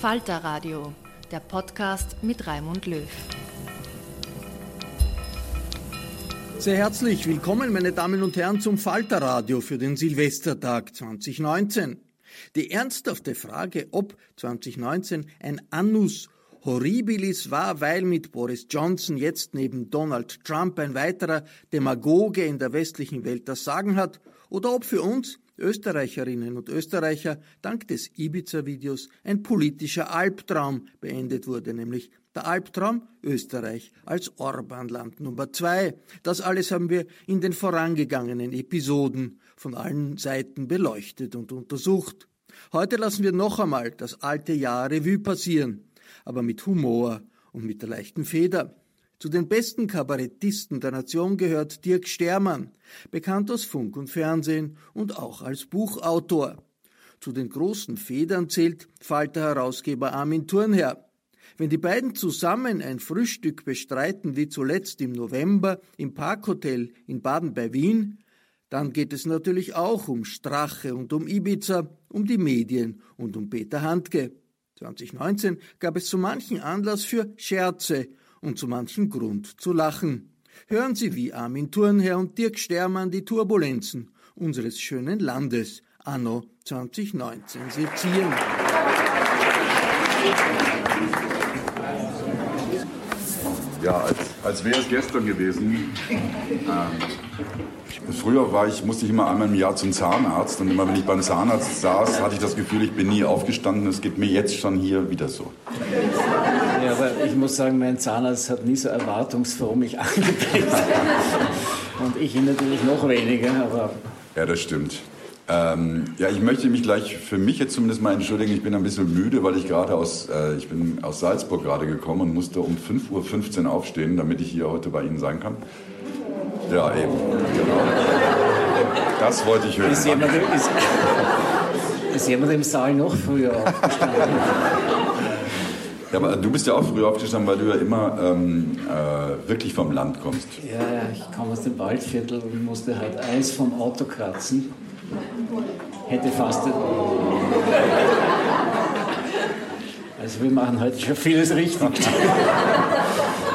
Falter Radio, der Podcast mit Raimund Löw. Sehr herzlich willkommen, meine Damen und Herren, zum Falter Radio für den Silvestertag 2019. Die ernsthafte Frage, ob 2019 ein Annus Horribilis war, weil mit Boris Johnson jetzt neben Donald Trump ein weiterer Demagoge in der westlichen Welt das Sagen hat, oder ob für uns Österreicherinnen und Österreicher dank des Ibiza-Videos ein politischer Albtraum beendet wurde, nämlich der Albtraum Österreich als Orbanland Nummer zwei. Das alles haben wir in den vorangegangenen Episoden von allen Seiten beleuchtet und untersucht. Heute lassen wir noch einmal das alte Jahr Revue passieren, aber mit Humor und mit der leichten Feder. Zu den besten Kabarettisten der Nation gehört Dirk Stermann, bekannt aus Funk und Fernsehen und auch als Buchautor. Zu den großen Federn zählt Falter-Herausgeber Armin Thurnherr. Wenn die beiden zusammen ein Frühstück bestreiten, wie zuletzt im November im Parkhotel in Baden bei Wien, dann geht es natürlich auch um Strache und um Ibiza, um die Medien und um Peter Handke. 2019 gab es zu manchen Anlass für Scherze und zu manchen Grund zu lachen. Hören Sie, wie Armin Thurnherr und Dirk Stermann die Turbulenzen unseres schönen Landes anno 2019 sezieren. Ja, als, als wäre es gestern gewesen. Ähm, früher war ich, musste ich immer einmal im Jahr zum Zahnarzt und immer wenn ich beim Zahnarzt saß, hatte ich das Gefühl, ich bin nie aufgestanden. Es geht mir jetzt schon hier wieder so. Ja, aber ich muss sagen, mein Zahnarzt hat nie so erwartungsfroh mich angetreten. Und ich ihn natürlich noch weniger, aber... Ja, das stimmt. Ähm, ja, ich möchte mich gleich für mich jetzt zumindest mal entschuldigen. Ich bin ein bisschen müde, weil ich gerade aus, äh, ich bin aus Salzburg gerade gekommen und musste um 5.15 Uhr aufstehen, damit ich hier heute bei Ihnen sein kann. Ja, eben. Genau. Das wollte ich hören. Ist jemand, ist, ist jemand im Saal noch früher aufgestanden? Ja, aber du bist ja auch früh aufgestanden, weil du ja immer ähm, äh, wirklich vom Land kommst. Ja, ja, ich komme aus dem Waldviertel und musste halt eins vom Auto kratzen. Hätte fast. Also wir machen heute schon vieles richtig.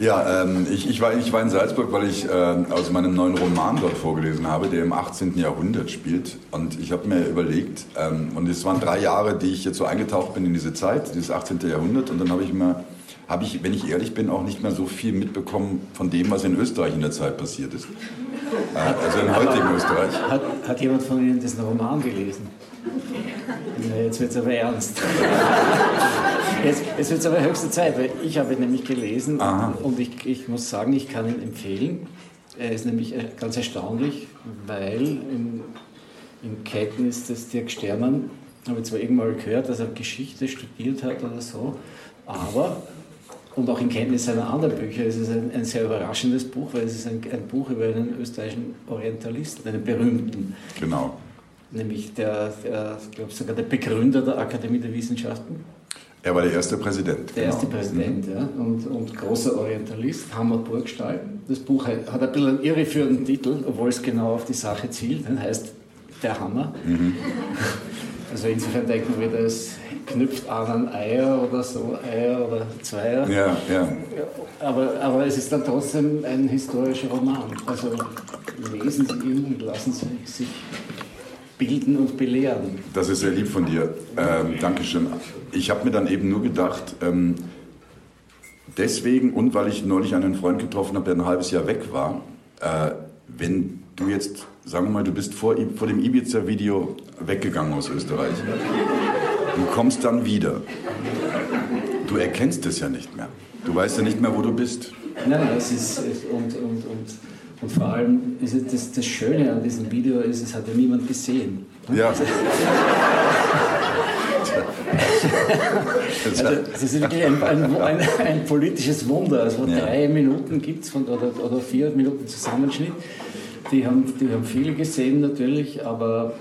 Ja, ähm, ich, ich, war, ich war in Salzburg, weil ich äh, aus meinem neuen Roman dort vorgelesen habe, der im 18. Jahrhundert spielt. Und ich habe mir überlegt, ähm, und es waren drei Jahre, die ich jetzt so eingetaucht bin in diese Zeit, dieses 18. Jahrhundert. Und dann habe ich mir, habe ich, wenn ich ehrlich bin, auch nicht mehr so viel mitbekommen von dem, was in Österreich in der Zeit passiert ist. Äh, also in heutigen Österreich. Hat, hat jemand von Ihnen diesen Roman gelesen? Ja, jetzt wird es aber ernst. Jetzt wird es aber höchste Zeit, weil ich habe ihn nämlich gelesen Aha. und ich, ich muss sagen, ich kann ihn empfehlen. Er ist nämlich äh, ganz erstaunlich, weil in, in Kenntnis des Dirk Stermann habe zwar irgendwann gehört, dass er Geschichte studiert hat oder so, aber und auch in Kenntnis seiner anderen Bücher ist es ein, ein sehr überraschendes Buch, weil es ist ein, ein, Buch über einen österreichischen Orientalisten, einen berühmten. Genau. Nämlich der, der ich glaube sogar der Begründer der Akademie der Wissenschaften. Er war der erste Präsident. Der genau. erste Präsident, mhm. ja. Und, und großer Orientalist, Hammer Burgstall. Das Buch hat ein bisschen einen irreführenden Titel, obwohl es genau auf die Sache zielt. Das heißt Der Hammer. Mhm. Also insofern denken wir, das knüpft an an Eier oder so, Eier oder Zweier. Ja, ja. Aber, aber es ist dann trotzdem ein historischer Roman. Also lesen Sie ihn und lassen Sie sich bilden und belehren. Das ist sehr lieb von dir. Ähm, Dankeschön. Ich habe mir dann eben nur gedacht, ähm, deswegen und weil ich neulich einen Freund getroffen habe, der ein halbes Jahr weg war, äh, wenn du jetzt, sagen wir mal, du bist vor, vor dem Ibiza-Video weggegangen aus Österreich. Du kommst dann wieder. Du erkennst es ja nicht mehr. Du weißt ja nicht mehr, wo du bist. Nein, das ist und, und, und und vor allem ist es das, das Schöne an diesem Video ist, es hat ja niemand gesehen. Ja. also, das ist wirklich ein, ein, ein, ein politisches Wunder. Also ja. drei Minuten gibt es oder, oder vier Minuten Zusammenschnitt. Die haben, die haben viele gesehen natürlich, aber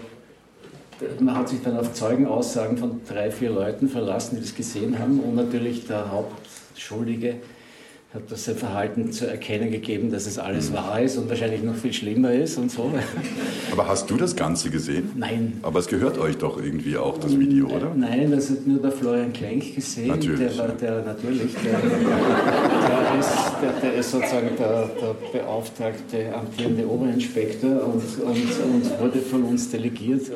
man hat sich dann auf Zeugenaussagen von drei, vier Leuten verlassen, die das gesehen haben und natürlich der Hauptschuldige hat das sein Verhalten zu erkennen gegeben, dass es alles wahr ist und wahrscheinlich noch viel schlimmer ist und so. Aber hast du das Ganze gesehen? Nein. Aber es gehört euch doch irgendwie auch, das Video, oder? Nein, das hat nur der Florian Klenk gesehen. Natürlich. Der war der, natürlich, der, der, ist, der, der ist sozusagen der, der beauftragte amtierende Oberinspektor und, und, und wurde von uns delegiert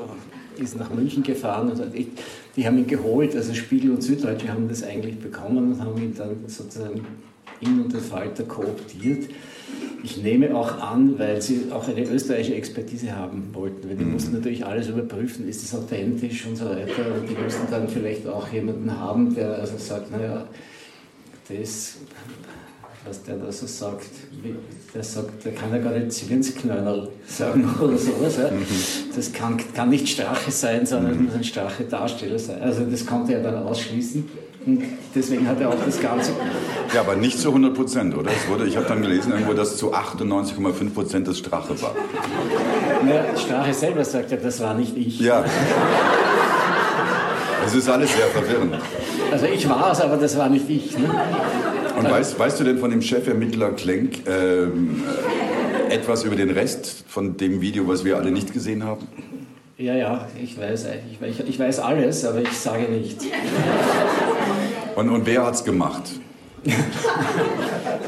ist nach München gefahren und ich, die haben ihn geholt, also Spiegel und Süddeutsche haben das eigentlich bekommen und haben ihn dann sozusagen ihn und den Falter kooptiert. Ich nehme auch an, weil sie auch eine österreichische Expertise haben wollten, weil die mhm. mussten natürlich alles überprüfen, ist es authentisch und so weiter. Und die mussten dann vielleicht auch jemanden haben, der also sagt, naja, das, was der da so sagt, der sagt, der kann ja gar nicht Zwillingsknönerl sagen oder sowas. Ja. Mhm. Das kann, kann nicht Strache sein, sondern mhm. muss ein Strache Darsteller sein. Also das konnte er dann ausschließen. Und deswegen hat er auch das Ganze. Ja, aber nicht zu 100 Prozent, oder? Es wurde, ich habe dann gelesen, irgendwo, dass zu 98,5 Prozent das Strache war. Ja, Strache selber sagt ja, das war nicht ich. Ja. Es ist alles sehr verwirrend. Also ich war es, aber das war nicht ich. Ne? Und weißt, weißt du denn von dem Chefermittler Klenk ähm, äh, etwas über den Rest von dem Video, was wir alle nicht gesehen haben? Ja, ja, ich weiß, ich, ich weiß alles, aber ich sage nichts. Und, und wer hat es gemacht?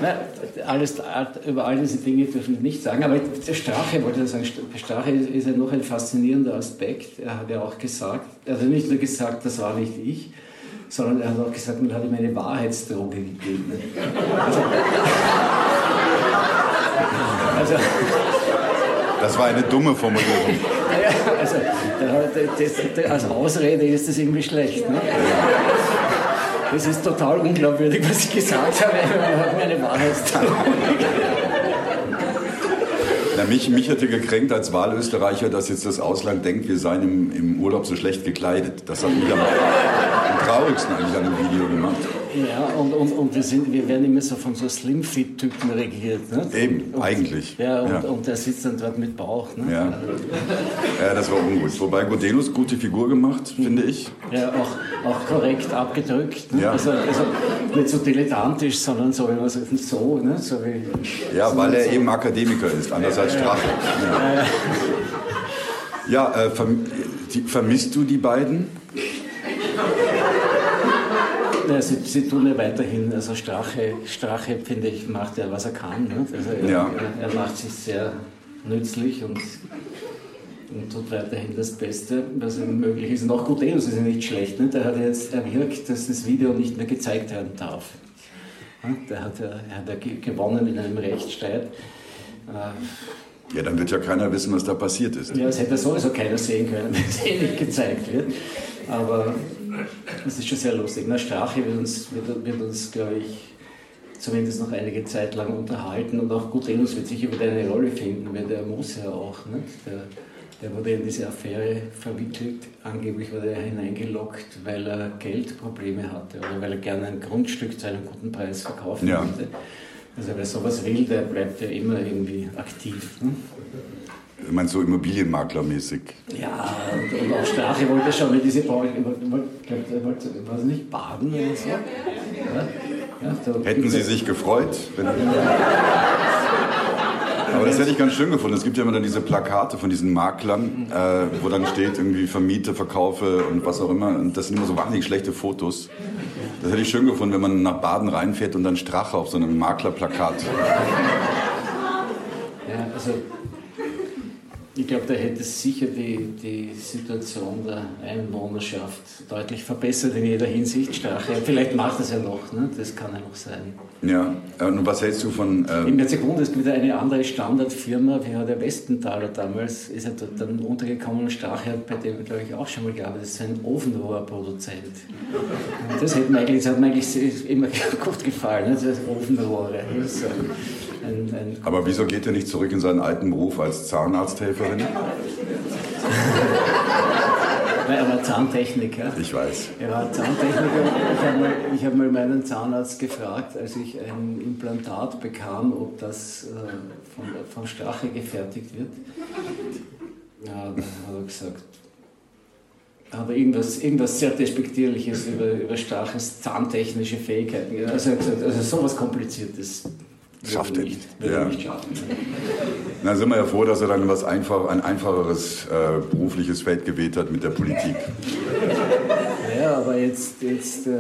Na, alles, über all diese Dinge dürfen wir nicht sagen, aber der Strache, wollte ich sagen, Strache ist ja noch ein faszinierender Aspekt. Er hat ja auch gesagt, er hat nicht nur gesagt, das war nicht ich, sondern er hat auch gesagt, man hat ihm eine Wahrheitsdroge gegeben. Also, also das war eine dumme Formulierung. Also, das, als Ausrede ist das irgendwie schlecht. Ne? Das ist total unglaubwürdig, was ich gesagt habe. Er hat mir eine Wahrheitsdroge na, mich, mich hätte gekränkt als Wahlösterreicher, dass jetzt das Ausland denkt, wir seien im, im Urlaub so schlecht gekleidet. Das hat mich am, am traurigsten eigentlich an dem Video gemacht. Ja, und, und, und wir, sind, wir werden immer so von so Slim-Fit-Typen regiert. Ne? Eben, und, eigentlich. Ja und, ja. und der sitzt dann dort mit Bauch. Ne? Ja. ja, das war ungut. Wobei Godelus gute Figur gemacht, mhm. finde ich. Ja, auch, auch korrekt abgedrückt. Ne? Ja. Also, also nicht so dilettantisch, sondern so, wie man sagt, so, ne? so wie, Ja, so weil er so. eben Akademiker ist, anders als Strache. Ja, ja. äh, vermisst du die beiden? Ja, sie, sie, tun ja weiterhin, also Strache, Strache finde ich, macht ja, was er kann. Ne? Also er, ja. er, er, macht sich sehr nützlich und, und tut weiterhin das Beste, was ihm möglich ist. Und auch Gutenus ist ja nicht schlecht. Ne? Der hat jetzt erwirkt, dass das Video nicht mehr gezeigt werden darf. Der hat ja, er hat ja gewonnen in einem Rechtsstreit. Ja, dann wird ja keiner wissen, was da passiert ist. Ja, das hätte sowieso keiner sehen können, wenn es eh nicht gezeigt wird. Aber das ist schon sehr lustig. Na, Strache wird uns, wird, wird uns glaube ich, zumindest noch einige Zeit lang unterhalten und auch Gutenus wird sicher wieder eine Rolle finden, weil der muss ja auch. Ne? Der, der wurde in diese Affäre verwickelt. Angeblich wurde er hineingelockt, weil er Geldprobleme hatte oder weil er gerne ein Grundstück zu einem guten Preis verkaufen ja. wollte. Also wer sowas will, der bleibt ja immer irgendwie aktiv. Hm? Ich meine, so Immobilienmaklermäßig. Ja, und, und auch Strache wollte schon diese ich wollte, wollte, was nicht, baden oder so. Ja? Ja, so Hätten Sie sich gefreut? Wenn aber das hätte ich ganz schön gefunden. Es gibt ja immer dann diese Plakate von diesen Maklern, äh, wo dann steht irgendwie vermiete, verkaufe und was auch immer. Und das sind immer so wahnsinnig schlechte Fotos. Das hätte ich schön gefunden, wenn man nach Baden reinfährt und dann Strache auf so einem Maklerplakat. Ja, also ich glaube, da hätte es sicher die, die Situation der Einwohnerschaft deutlich verbessert in jeder Hinsicht. Strache. Vielleicht macht es ja noch, ne? das kann ja noch sein. Ja, und was hältst du von. Ähm Im Sekunde ist wieder eine andere Standardfirma, wie der Westenthaler damals, ist er dort dann untergekommen. Strache hat bei dem, glaube ich, auch schon mal gearbeitet, das ist ein Ofenrohrproduzent. Das, hat mir eigentlich, das hat mir eigentlich immer gut gefallen, ne? das Ofenrohre. Das ein, ein Aber wieso geht er nicht zurück in seinen alten Beruf als Zahnarzthelferin? Nein, er war Zahntechniker. Ich weiß. Er war Zahntechniker. Ich habe mal, hab mal meinen Zahnarzt gefragt, als ich ein Implantat bekam, ob das äh, von, von Strache gefertigt wird. Ja, dann hat er gesagt, hat er irgendwas, irgendwas sehr Despektierliches über, über Straches zahntechnische Fähigkeiten. Also, also sowas Kompliziertes Schafft er nicht. Ja. nicht. Na, sind wir ja froh, dass er dann was einfach, ein einfacheres äh, berufliches Feld gewählt hat mit der Politik. Ja, aber jetzt, jetzt, äh,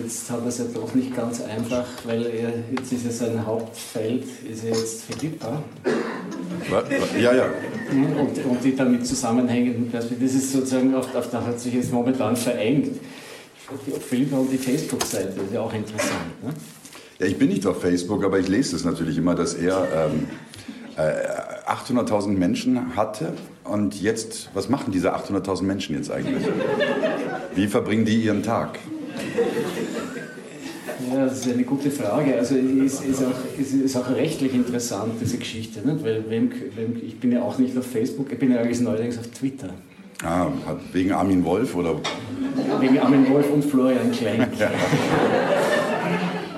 jetzt hat er es ja doch nicht ganz einfach, weil er, jetzt ist ja sein Hauptfeld ist ja jetzt Philippa. Ja, ja. Und, und die damit zusammenhängenden Perspektiven, das ist sozusagen, auf, auf da hat sich jetzt momentan verengt. Philippa und die Facebook-Seite, das ist ja auch interessant. Ne? Ja, ich bin nicht auf Facebook, aber ich lese es natürlich immer, dass er ähm, äh, 800.000 Menschen hatte und jetzt, was machen diese 800.000 Menschen jetzt eigentlich? Wie verbringen die ihren Tag? Ja, das ist eine gute Frage. Also es ist, ist, auch, ist, ist auch rechtlich interessant, diese Geschichte. Nicht? Weil wem, wem, ich bin ja auch nicht auf Facebook, ich bin ja eigentlich neuerdings auf Twitter. Ah, wegen Armin Wolf oder? Wegen Armin Wolf und Florian Klenk. Ja.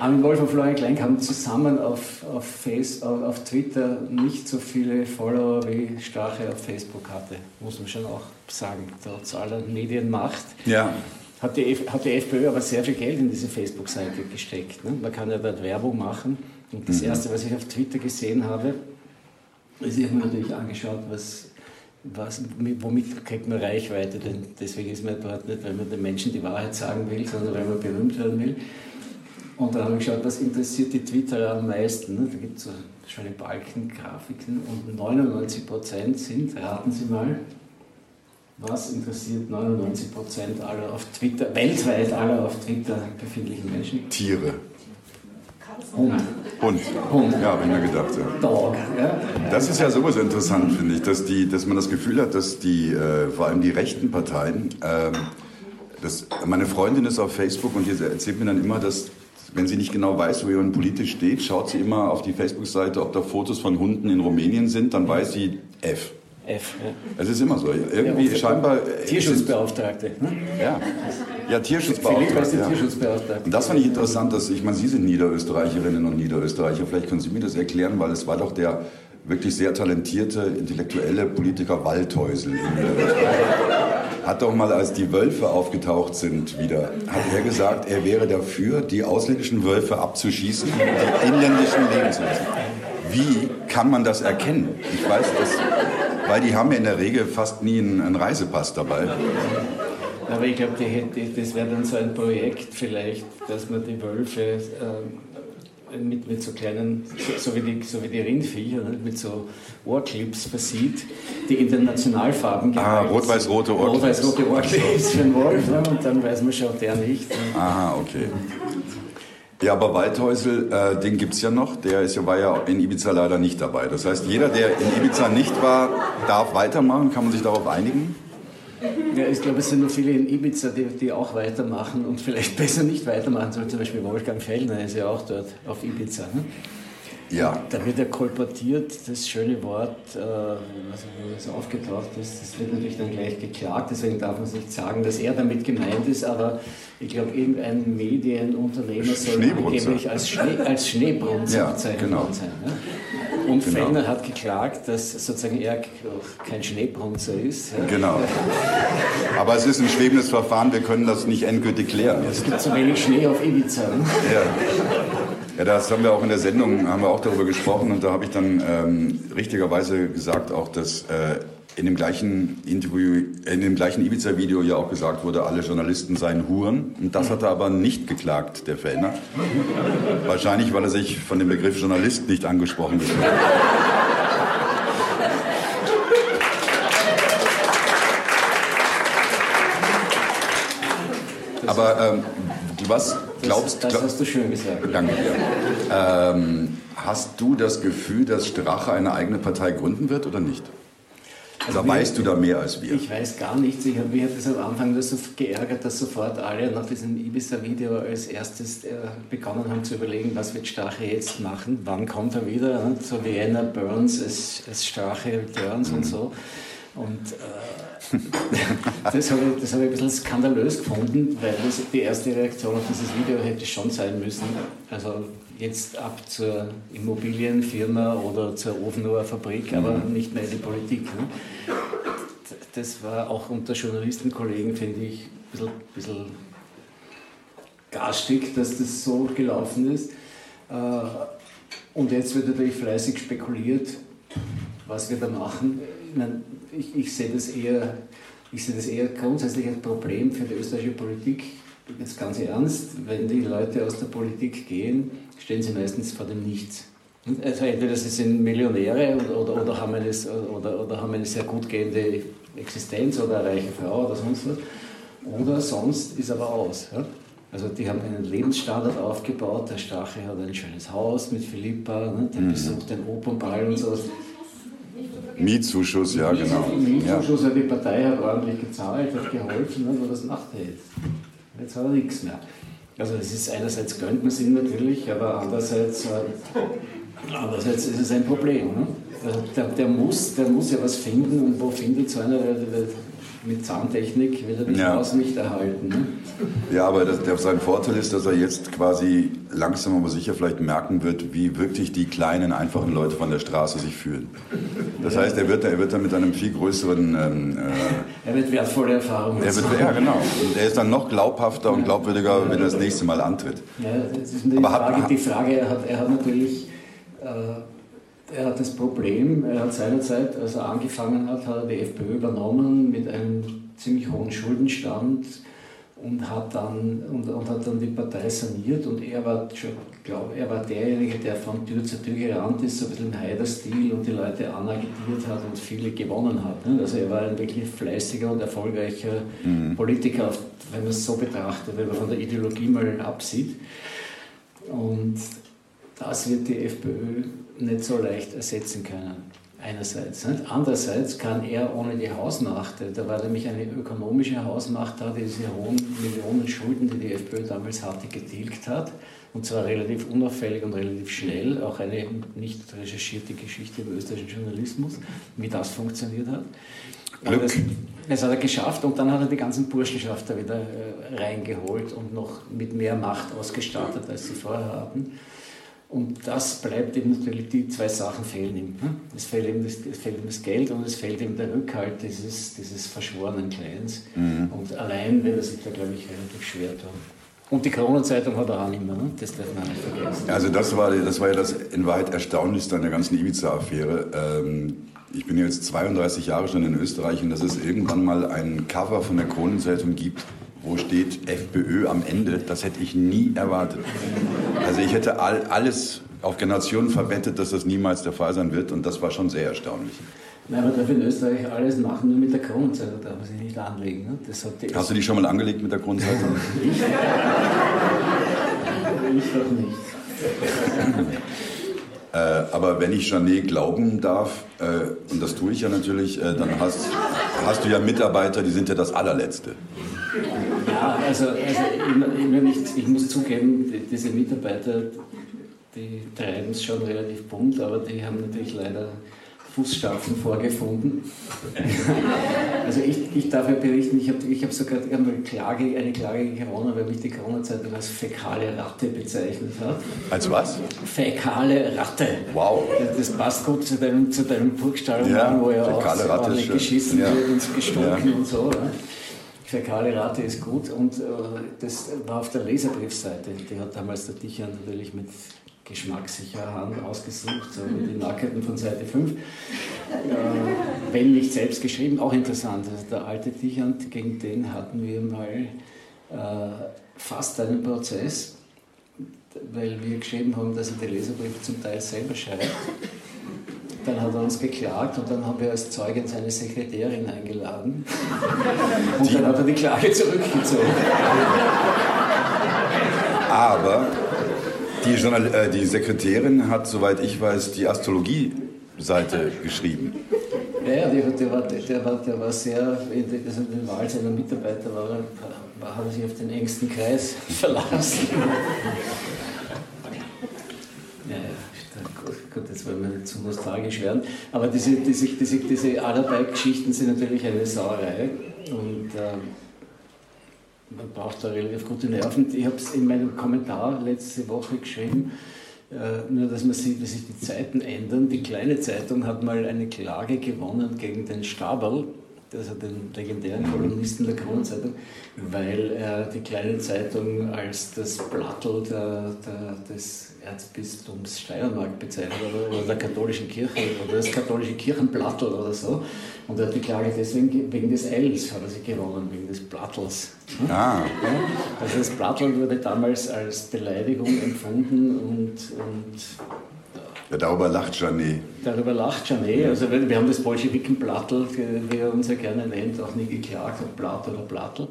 Armin Wolf und Florian Klenk haben zusammen auf, auf, Face, auf Twitter nicht so viele Follower wie Strache auf Facebook hatte, muss man schon auch sagen, trotz aller Medienmacht. Ja. Hat die, hat die FPÖ aber sehr viel Geld in diese Facebook-Seite gesteckt. Ne? Man kann ja dort Werbung machen. Und das mhm. Erste, was ich auf Twitter gesehen habe, ist, ich habe mir natürlich angeschaut, was, was, womit kriegt man Reichweite, denn deswegen ist man dort nicht, weil man den Menschen die Wahrheit sagen will, sondern weil man berühmt werden will. Und dann habe ich geschaut, was interessiert die Twitterer am meisten. Ne? Da gibt es so schöne Balkengrafiken und 99% sind, raten Sie mal, was interessiert 99% aller auf Twitter, weltweit aller auf Twitter befindlichen Menschen? Tiere. Hund. Hund. Hund. Ja, habe ich mir gedacht. Ja. Dog. Ja. Das ist ja sowas interessant, finde ich, dass, die, dass man das Gefühl hat, dass die, äh, vor allem die rechten Parteien, äh, das, meine Freundin ist auf Facebook und die erzählt mir dann immer, dass wenn sie nicht genau weiß, wo jemand politisch steht, schaut sie immer auf die Facebook-Seite, ob da Fotos von Hunden in Rumänien sind, dann weiß sie F. F, ja. Es ist immer so. Irgendwie ja, scheinbar. Tierschutzbeauftragte. Ne? Ja. Ja, Tierschutzbeauftragte. Ja. Tierschutzbeauftragte. Und das fand ich interessant, dass ich meine, Sie sind Niederösterreicherinnen und Niederösterreicher. Vielleicht können Sie mir das erklären, weil es war doch der wirklich sehr talentierte intellektuelle Politiker Waldhäusel in Niederösterreich hat doch mal, als die Wölfe aufgetaucht sind wieder, hat er gesagt, er wäre dafür, die ausländischen Wölfe abzuschießen, die inländischen leben zu lassen. Wie kann man das erkennen? Ich weiß das, weil die haben ja in der Regel fast nie einen, einen Reisepass dabei. Aber ich glaube, das wäre dann so ein Projekt vielleicht, dass man die Wölfe äh, mit, mit so kleinen, so, so, wie die, so wie die Rindviecher, ne, mit so Ohrclips versieht, die in den Nationalfarben Ah, rot-weiß-rote Ohrclips. Rot-weiß-rote Ohrclips für den Wolf ne, und dann weiß man schon, der nicht. Ne. Aha, okay. Ja, aber Waldhäusel, äh, den gibt es ja noch. Der ist ja, war ja in Ibiza leider nicht dabei. Das heißt, jeder, der in Ibiza nicht war, darf weitermachen. Kann man sich darauf einigen? Ja, ich glaube, es sind noch viele in Ibiza, die, die auch weitermachen und vielleicht besser nicht weitermachen, so zum Beispiel Wolfgang Fellner ist ja auch dort auf Ibiza. Ne? Ja. Da wird ja kolportiert, das schöne Wort, äh, was so aufgetaucht ist, das wird natürlich dann gleich geklagt, deswegen darf man nicht sagen, dass er damit gemeint ist, aber ich glaube, irgendein Medienunternehmer soll angeblich als, Schnee, als Schneebrunzer Ja, bezeichnet genau. sein. Ne? Und Genau. Fellner hat geklagt, dass sozusagen er kein Schneebrunzer ist. Ja? Genau. Aber es ist ein schwebendes Verfahren, wir können das nicht endgültig klären. Es gibt zu wenig Schnee auf Ibiza. Ne? Ja. Ja, das haben wir auch in der Sendung, haben wir auch darüber gesprochen und da habe ich dann ähm, richtigerweise gesagt, auch dass äh, in dem gleichen Interview, in dem gleichen Ibiza-Video ja auch gesagt wurde, alle Journalisten seien Huren. Und das hat er aber nicht geklagt, der Fellner. Wahrscheinlich, weil er sich von dem Begriff Journalist nicht angesprochen hat. Aber ähm, was glaubst, das glaub- hast du schön gesagt. Danke dir. Ähm, hast du das Gefühl, dass Strache eine eigene Partei gründen wird oder nicht? Oder wir- weißt du da mehr als wir? Ich weiß gar nichts. Ich habe mich hat das am Anfang das so geärgert, dass sofort alle nach diesem Ibiza-Video als erstes äh, begonnen haben zu überlegen, was wird Strache jetzt machen, wann kommt er wieder, ne? so Vienna Burns als, als Strache Returns und so. Und äh, das habe ich, das habe ich ein bisschen skandalös gefunden, weil das, die erste Reaktion auf dieses Video hätte schon sein müssen, also jetzt ab zur Immobilienfirma oder zur Ofenuhr Fabrik, aber nicht mehr in die Politik. Ne? Das war auch unter Journalistenkollegen, finde ich, ein bisschen, bisschen garstig, dass das so gelaufen ist. Äh, Und jetzt wird natürlich fleißig spekuliert, was wir da machen. Ich, meine, ich, ich sehe das eher, ich sehe das eher grundsätzlich als Problem für die österreichische Politik. Jetzt ganz ernst, wenn die Leute aus der Politik gehen, stehen sie meistens vor dem Nichts. Also entweder sie sind Millionäre oder, oder, oder, haben eine, oder, oder haben eine sehr gut gehende Existenz oder eine reiche Frau oder sonst was. Oder sonst ist aber aus. Ja? Also die haben einen Lebensstandard aufgebaut. Der Strache hat ein schönes Haus mit Philippa, ne? der besucht den Opernball und so. Mietzuschuss, ja genau. Ja. Mietzuschuss hat die Partei hat ordentlich gezahlt, hat geholfen, ne? aber das macht er jetzt. Jetzt hat er nichts mehr. Also es ist einerseits gönnt man es ihm natürlich, aber andererseits, äh, andererseits ist es ein Problem. Ne? Also Der, der, muss, der muss ja was finden und wo findet so einer, der, der mit Zahntechnik will er das Ja. Haus nicht erhalten. Ne? Ja, aber das, der, sein Vorteil ist, dass er jetzt quasi langsam aber sicher vielleicht merken wird, wie wirklich die kleinen, einfachen Leute von der Straße sich fühlen. Das heißt, er wird, er wird dann mit einem viel größeren, ähm, äh, Er wird wertvolle Erfahrungen er wird, ja genau, und er ist dann noch glaubhafter und glaubwürdiger, wenn er das nächste Mal antritt. Ja, das ist die, Aber hat- Frage, die Frage, er hat, er hat natürlich, äh, er hat das Problem, er hat seinerzeit, als er angefangen hat, hat er die FPÖ übernommen mit einem ziemlich hohen Schuldenstand und hat dann, und, und hat dann die Partei saniert und er war, schon, glaub, er war derjenige, der von Tür zu Tür gerannt ist, so ein bisschen im Haider-Stil und die Leute anagitiert hat und viele gewonnen hat. Ne? Also er war ein wirklich fleißiger und erfolgreicher Politiker, auf- wenn man es so betrachtet, wenn man von der Ideologie mal absieht. Und das wird die FPÖ nicht so leicht ersetzen können. Einerseits. Nicht? Andererseits kann er ohne die Hausmacht, da war nämlich eine ökonomische Hausmacht da, die diese hohen Millionen Schulden, die die FPÖ damals hatte, getilgt hat. Und zwar relativ unauffällig und relativ schnell. Auch eine nicht recherchierte Geschichte über österreichischen Journalismus, wie das funktioniert hat. Glück. Das, das hat er geschafft und dann hat er die ganzen Burschenschafter wieder äh, reingeholt und noch mit mehr Macht ausgestattet, als sie vorher hatten. Und das bleibt ihm natürlich, die zwei Sachen fehlen ihm. ne? Es fehlt ihm das, es fehlt ihm das Geld und es fehlt ihm der Rückhalt dieses, dieses verschworenen Kleins. Und allein wird er sich da, glaube ich, relativ schwer tun. Und die Kronenzeitung hat er auch nicht mehr, ne? das darf man nicht vergessen. Also das war, das war ja das in Wahrheit Erstaunlichste an der ganzen Ibiza-Affäre. Ähm, ich bin jetzt 32 Jahre schon in Österreich und dass es irgendwann mal ein Cover von der Kronenzeitung gibt, wo steht FPÖ am Ende, das hätte ich nie erwartet. Also ich hätte all, alles auf Generationen verwettet, dass das niemals der Fall sein wird und das war schon sehr erstaunlich. Nein, man darf in Österreich alles machen, nur mit der Kronenzeitung darf man sich nicht anlegen. Ne? Das hat die Hast du dich schon mal angelegt mit der Kronenzeitung? ich doch nicht. Äh, aber wenn ich Janet glauben darf, äh, und das tue ich ja natürlich, äh, dann hast, hast du ja Mitarbeiter, die sind ja das allerletzte. Ja, also, also ich, ich, muss zugeben, die- diese Mitarbeiter, die treiben es schon relativ bunt, aber die haben natürlich leider Fußstapfen vorgefunden. also ich, ich darf ja berichten, ich habe ich hab sogar eine Klage, eine Klage gewonnen, weil mich die Corona-Zeitung als fäkale Ratte bezeichnet hat. Als was? Fäkale Ratte. Wow. Das, passt gut zu deinem, zu deinem Burgstall, Ja, wo ja auch ordentlich geschissen Ja. wird und gestunken Ja. und so. Ne? Fäkale Ratte ist gut und äh, das war auf der Leserbriefseite. Die hat damals der Dicher natürlich mit geschmackssicherer Hand ausgesucht, so die Nackerten von Seite 5. Äh, wenn nicht selbst geschrieben, auch interessant. Also der alte Dichand, gegen den hatten wir mal äh, fast einen Prozess, weil wir geschrieben haben, dass er die Leserbriefe zum Teil selber schreibt. Dann hat er uns geklagt und dann haben wir als Zeugin seine Sekretärin eingeladen. Und dann hat er die Klage zurückgezogen. Aber die, Journal äh, die Sekretärin hat, soweit ich weiß, die Astrologie-Seite geschrieben. Ja, ja, der, war, der, war, der war sehr, also in der Wahl seiner Mitarbeiter war, war, hat er sich auf den engsten Kreis verlassen. Ja, ja, gut, gut, jetzt wollen wir nicht zu nostalgisch werden. Aber diese, diese, diese, diese Alibi-Geschichten sind natürlich eine Sauerei. Und ähm, man braucht da relativ gute Nerven. Ich habe es in meinem Kommentar letzte Woche geschrieben, äh, nur dass man sieht, wie sich die Zeiten ändern. Die kleine Zeitung hat mal eine Klage gewonnen gegen den Staberl, also den legendären Kolumnisten der Kronenzeitung, weil er die kleine Zeitung als das Blattl der, der, des Erzbistums Steiermark bezeichnet oder, oder der katholischen Kirche oder das katholische Kirchenblattl oder so. Und er hat die Klage deswegen ge- wegen des Ls hat er sie gewonnen, wegen des Blattls. Ah, also das Blattl wurde damals als Beleidigung empfunden und, und ja, darüber lacht Janet. darüber lacht Janet. Also wir wir haben das Bolschewikenblattl, wie er uns ja gerne nennt, auch nie geklagt, ob Blatt oder Blattl.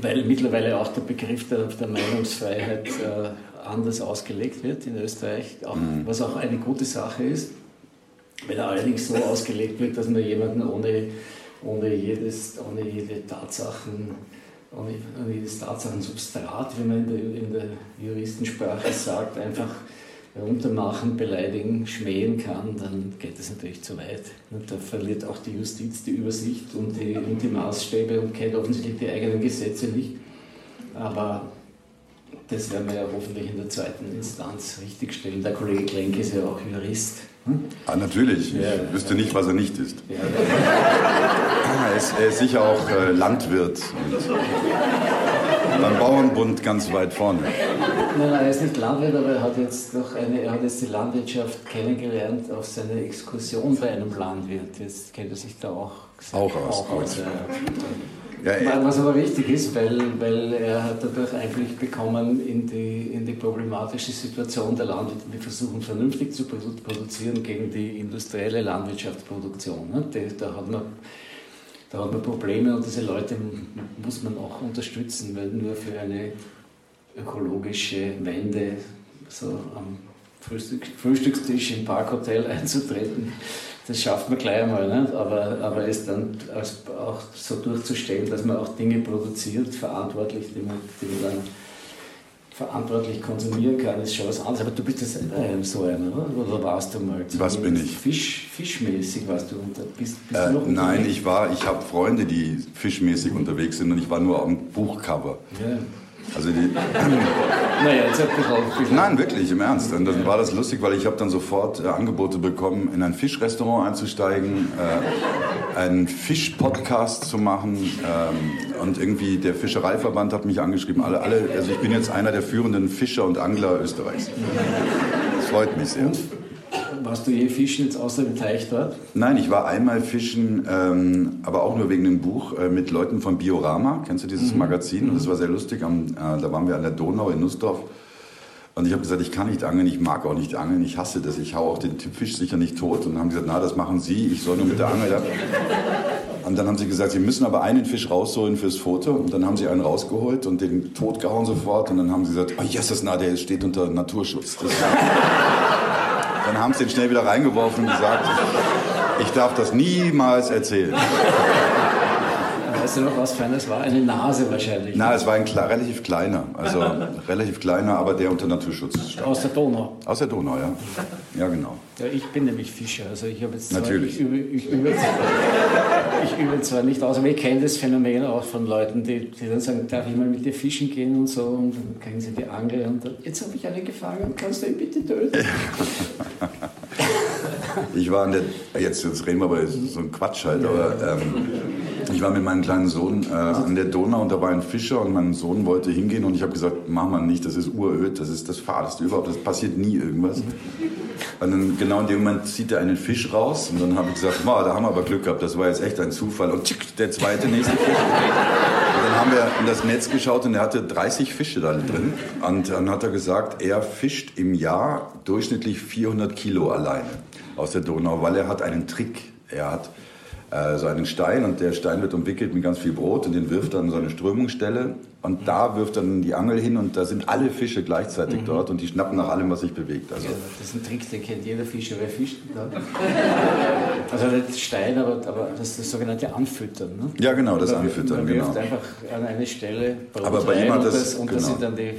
Weil mittlerweile auch der Begriff der, der Meinungsfreiheit äh, anders ausgelegt wird in Österreich, auch, was auch eine gute Sache ist. Wenn er allerdings so ausgelegt wird, dass man jemanden ohne, ohne, jedes, ohne jede Tatsachen, ohne, ohne jedes Tatsachensubstrat, wie man in der, in der Juristensprache sagt, einfach runtermachen, beleidigen, schmähen kann, dann geht das natürlich zu weit. Und da verliert auch die Justiz die Übersicht und die, und die Maßstäbe und kennt offensichtlich die eigenen Gesetze nicht. Aber das werden wir ja hoffentlich in der zweiten Instanz richtigstellen. Der Kollege Klenk ist ja auch Jurist. Hm? Ah, natürlich. Ich Ja. wüsste nicht, was er nicht ist. Ja, Er ist, er ist sicher auch äh, Landwirt. Beim Bauernbund ganz weit vorne. Nein, nein, er ist nicht Landwirt, aber er hat jetzt doch eine, er hat jetzt die Landwirtschaft kennengelernt auf seiner Exkursion bei einem Landwirt. Jetzt kennt er sich da auch, Auch aus, gut. aus. ja. Ja, Was aber richtig ist, weil, weil er hat dadurch Einblick bekommen in die, in die problematische Situation der Landwirte. Wir versuchen vernünftig zu produ- produzieren gegen die industrielle Landwirtschaftsproduktion. ne? Da, hat man, da hat man Probleme und diese Leute muss man auch unterstützen, weil nur für eine ökologische Wende so am Frühstück, Frühstückstisch im Parkhotel einzutreten, das schafft man gleich einmal. Nicht? Aber, aber es dann auch so durchzustellen, dass man auch Dinge produziert, verantwortlich, die man, die man dann verantwortlich konsumieren kann, ist schon was anderes. Aber du bist jetzt äh, so einer, oder? Oder warst du mal? Was bin ich? Fisch, fischmäßig warst du. Bist, bist äh, du nein, ich war, ich habe Freunde, die fischmäßig unterwegs sind und ich war nur am Buchcover. Ja. Also die, Naja, jetzt hat mich auch. Nein, wirklich, im Ernst. Und dann war das lustig, weil ich habe dann sofort äh, Angebote bekommen, in ein Fischrestaurant einzusteigen, äh, einen Fischpodcast zu machen. Ähm, und irgendwie der Fischereiverband hat mich angeschrieben. Alle, alle, also ich bin jetzt einer der führenden Fischer und Angler Österreichs. Das freut mich sehr. Warst du je fischen jetzt außer dem Teich dort? Nein, ich war einmal fischen, ähm, aber auch nur wegen dem Buch äh, mit Leuten von Biorama. Kennst du dieses Magazin? Und das war sehr lustig. Am, äh, da waren wir an der Donau in Nussdorf. Und ich habe gesagt, ich kann nicht angeln, ich mag auch nicht angeln, ich hasse das, ich hau auch den Fisch sicher nicht tot. Und dann haben sie gesagt, na, das machen Sie, ich soll nur mit der Angel. Ja. Und dann haben sie gesagt, Sie müssen aber einen Fisch rausholen fürs Foto. Und dann haben sie einen rausgeholt und den totgehauen sofort. Und dann haben sie gesagt, oh Jesus, na, der steht unter Naturschutz. Dann haben sie den schnell wieder reingeworfen und gesagt, ich darf das niemals erzählen. Weißt du noch, was für eines war? Eine Nase wahrscheinlich. Na, es war ein relativ kleiner, also relativ kleiner, aber der unter Naturschutz stand. Aus der Donau. Aus der Donau, ja. Ja, genau. Ja, ich bin nämlich Fischer, also ich habe jetzt Natürlich. Zwar, ich, übe, ich, übe, ich übe zwar nicht aus, aber ich kenne das Phänomen auch von Leuten, die, die dann sagen, darf ich mal mit dir fischen gehen und so und dann kriegen sie die Angel und dann, jetzt habe ich einen gefangen, kannst du ihn bitte töten? Ich war an der, jetzt, jetzt reden wir aber so ein Quatsch halt, aber ähm, ich war mit meinem kleinen Sohn äh, an der Donau und da war ein Fischer und mein Sohn wollte hingehen und ich habe gesagt, mach mal nicht, das ist uröd, das ist das Fadeste überhaupt, das passiert nie irgendwas. Und dann genau in dem Moment zieht er einen Fisch raus und dann habe ich gesagt, wow, da haben wir aber Glück gehabt, das war jetzt echt ein Zufall und tschick, der zweite nächste Fisch. Und dann haben wir in das Netz geschaut und er hatte 30 Fische da drin und dann hat er gesagt, er fischt im Jahr durchschnittlich 400 Kilo alleine aus der Donau, weil er hat einen Trick. Er hat äh, so einen Stein und der Stein wird umwickelt mit ganz viel Brot und den wirft an so eine Strömungsstelle und da wirft dann die Angel hin und da sind alle Fische gleichzeitig dort und die schnappen nach allem, was sich bewegt. Also Ja, das ist ein Trick, den kennt jeder Fischer. Wer fischt da? Also nicht Stein, aber, aber das das sogenannte Anfüttern. Ne? Ja, genau, das Man- Anfüttern, man genau. wirft einfach an eine Stelle Brot Aber bei ihm rein hat und das- das, und das genau. sind dann die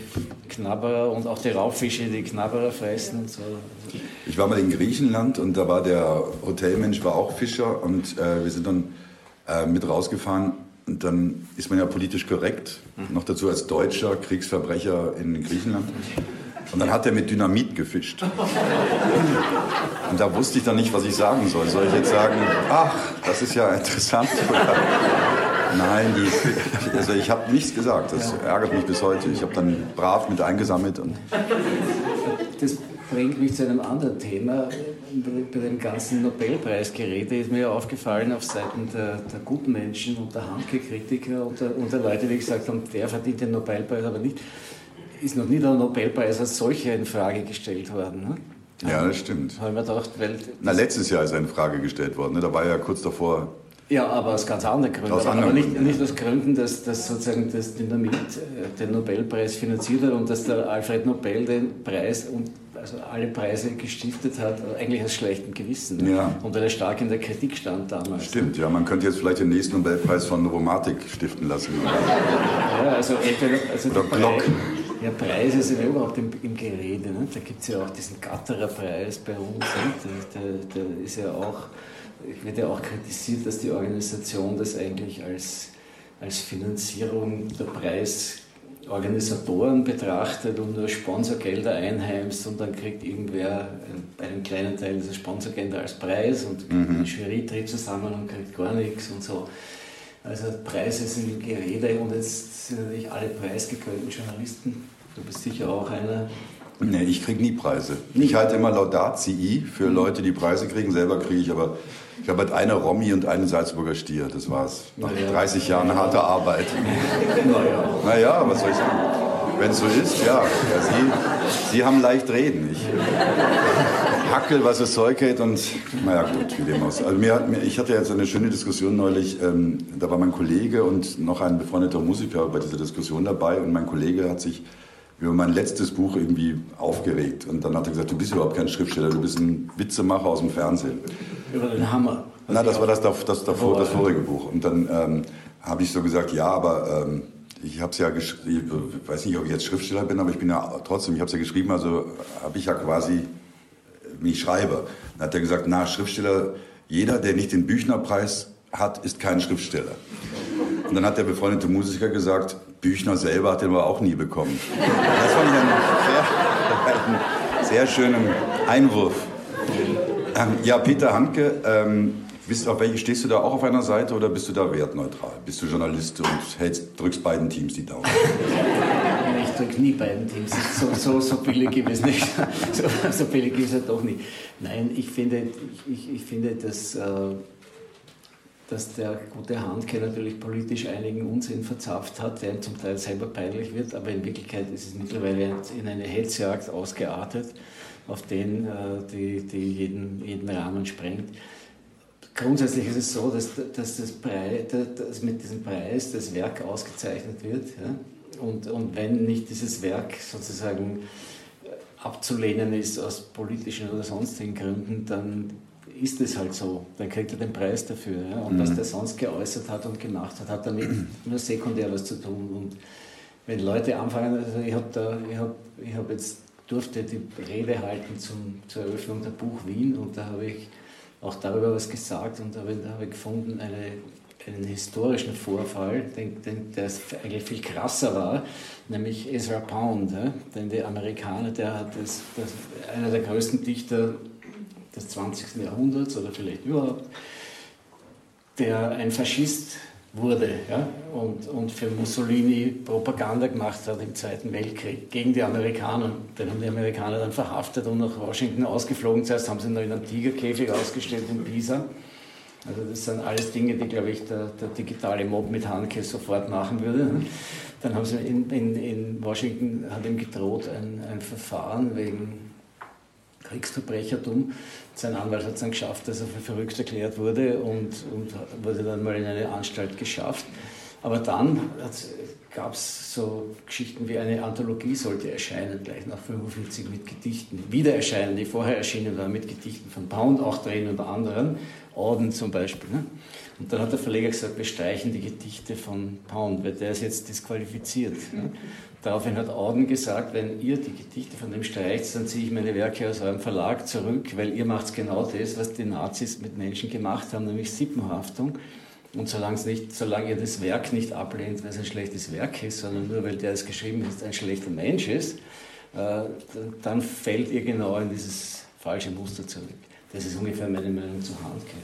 Knabberer und auch die Raubfische, die Knabberer fressen und so. Ich war mal in Griechenland und da war der Hotelmensch war auch Fischer und äh, wir sind dann äh, mit rausgefahren und dann ist man ja politisch korrekt, noch dazu als deutscher Kriegsverbrecher in Griechenland. Und dann hat er mit Dynamit gefischt. Und da wusste ich dann nicht, was ich sagen soll. Soll ich jetzt sagen, ach, das ist ja interessant? Oder, Nein, die, also ich habe nichts gesagt. Das ärgert mich bis heute. Ich habe dann brav mit eingesammelt und Das bringt mich zu einem anderen Thema. Bei dem ganzen Nobelpreisgerede ist mir ja aufgefallen auf Seiten der, der guten Menschen und der Hanke-Kritiker und der, und der Leute, die gesagt haben, der verdient den Nobelpreis, aber nicht, ist noch nie der Nobelpreis als solcher in Frage gestellt worden. Ne? ja, das stimmt. Habe ich mir gedacht, weil Na, letztes Jahr ist er in Frage gestellt worden. Ne? Da war ja kurz davor. Ja, aber aus ganz anderen Gründen. Aus aber anderen nicht, Gründen, nicht aus Gründen, dass, dass sozusagen das Dynamit äh, den Nobelpreis finanziert hat und dass der Alfred Nobel den Preis und also alle Preise gestiftet hat, eigentlich aus schlechtem Gewissen. ne? Ja. Und weil er stark in der Kritik stand damals. Stimmt, ja. Man könnte jetzt vielleicht den nächsten Nobelpreis von Romatik stiften lassen. Ja, also entweder, also Der die Glock. Preise, ja, Preise sind ja überhaupt im, im Gerede. Ne? Da gibt es ja auch diesen Gatterer Preis bei uns. Ne? Der, der, der ist ja auch, wird ja auch kritisiert, dass die Organisation das eigentlich als, als Finanzierung der Preisorganisatoren betrachtet und nur Sponsorgelder einheimst und dann kriegt irgendwer einen, einen kleinen Teil dieser Sponsorgelder als Preis und die Jury tritt zusammen und kriegt gar nichts und so. Also Preise sind im Gerede und jetzt sind natürlich alle preisgekrönten Journalisten. Du bist sicher auch einer. Nee, ich kriege nie Preise. Ich halte immer Laudatii für Leute, die Preise kriegen. Selber kriege ich aber. Ich habe halt eine Romy und einen Salzburger Stier. Das war's. Nach Na ja. 30 Jahren harter Arbeit. Naja. Naja, was soll ich sagen? Wenn es so ist, ja. ja Sie, Sie haben leicht reden. Ich hackel, was es Zeug hält und naja gut, wie dem aus. Also mir hat, mir, ich hatte jetzt eine schöne Diskussion neulich, ähm, da war mein Kollege und noch ein befreundeter Musiker bei dieser Diskussion dabei und mein Kollege hat sich über mein letztes Buch irgendwie aufgeregt und dann hat er gesagt, du bist überhaupt kein Schriftsteller, du bist ein Witzemacher aus dem Fernsehen. Über den Hammer. Na, das war das, das, das, davor, das vorige Buch. Und dann ähm, habe ich so gesagt, ja, aber ähm, ich habe es ja geschrieben, ich weiß nicht, ob ich jetzt Schriftsteller bin, aber ich bin ja trotzdem, ich habe es ja geschrieben, also habe ich ja quasi, wie ich schreibe. Dann hat er gesagt, na, Schriftsteller, jeder, der nicht den Büchnerpreis hat, ist kein Schriftsteller. Und dann hat der befreundete Musiker gesagt, Büchner selber hat den aber auch nie bekommen. Das fand ich einen sehr, sehr schönen Einwurf. Ähm, ja, Peter Handke, ähm, bist, auf welche, stehst du da auch auf einer Seite oder bist du da wertneutral? Bist du Journalist und hältst, drückst beiden Teams die Daumen? Ich drücke nie beiden Teams. So, so, so billig gibt es nicht. So, so billig gibt es ja doch nicht. Nein, ich finde, ich, ich finde dass, äh, dass der gute Handke natürlich politisch einigen Unsinn verzapft hat, der ihm zum Teil selber peinlich wird, aber in Wirklichkeit ist es mittlerweile in eine Hetzjagd ausgeartet, auf den äh, die, die jeden, jeden Rahmen sprengt. Grundsätzlich ist es so, dass, dass, das Preis, dass mit diesem Preis das Werk ausgezeichnet wird. Ja? Und, und wenn nicht dieses Werk sozusagen abzulehnen ist aus politischen oder sonstigen Gründen, dann ist es halt so. Dann kriegt er den Preis dafür. Ja? Und mhm. was der sonst geäußert hat und gemacht hat, hat damit nur sekundär was zu tun. Und wenn Leute anfangen, also ich habe hab, hab jetzt durfte die Rede halten zum, zur Eröffnung der Buch Wien und da habe ich auch darüber was gesagt und da habe, da habe ich gefunden eine, einen historischen Vorfall, den, den, der eigentlich viel krasser war, nämlich Ezra Pound, ja, denn der Amerikaner, der hat das, das, einer der größten Dichter des 20. Jahrhunderts oder vielleicht überhaupt, der ein Faschist wurde ja, und, und für Mussolini Propaganda gemacht hat im Zweiten Weltkrieg gegen die Amerikaner. Den haben die Amerikaner dann verhaftet und nach Washington ausgeflogen. Zuerst haben sie noch in einem Tigerkäfig ausgestellt in Pisa. Also das sind alles Dinge, die, glaube ich, der, der digitale Mob mit Hanke sofort machen würde. Dann haben sie in, in, in Washington, hat ihm gedroht ein, ein Verfahren wegen Kriegsverbrechertum. Sein Anwalt hat es dann geschafft, dass er für verrückt erklärt wurde und, und wurde dann mal in eine Anstalt geschafft. Aber dann gab es so Geschichten wie eine Anthologie sollte erscheinen, gleich nach 45 mit Gedichten. Wieder erscheinen, die vorher erschienen waren mit Gedichten von Pound, auch drin und anderen, Orden zum Beispiel. Ne? Und dann hat der Verleger gesagt, wir streichen die Gedichte von Pound, weil der ist jetzt disqualifiziert. Ne? Daraufhin hat Auden gesagt, wenn ihr die Gedichte von dem streicht, dann ziehe ich meine Werke aus eurem Verlag zurück, weil ihr macht genau das, was die Nazis mit Menschen gemacht haben, nämlich Sippenhaftung. Und solange, nicht, solange ihr das Werk nicht ablehnt, weil es ein schlechtes Werk ist, sondern nur weil der es geschrieben hat, ein schlechter Mensch ist, äh, dann fällt ihr genau in dieses falsche Muster zurück. Das ist ungefähr meine Meinung zu Handke.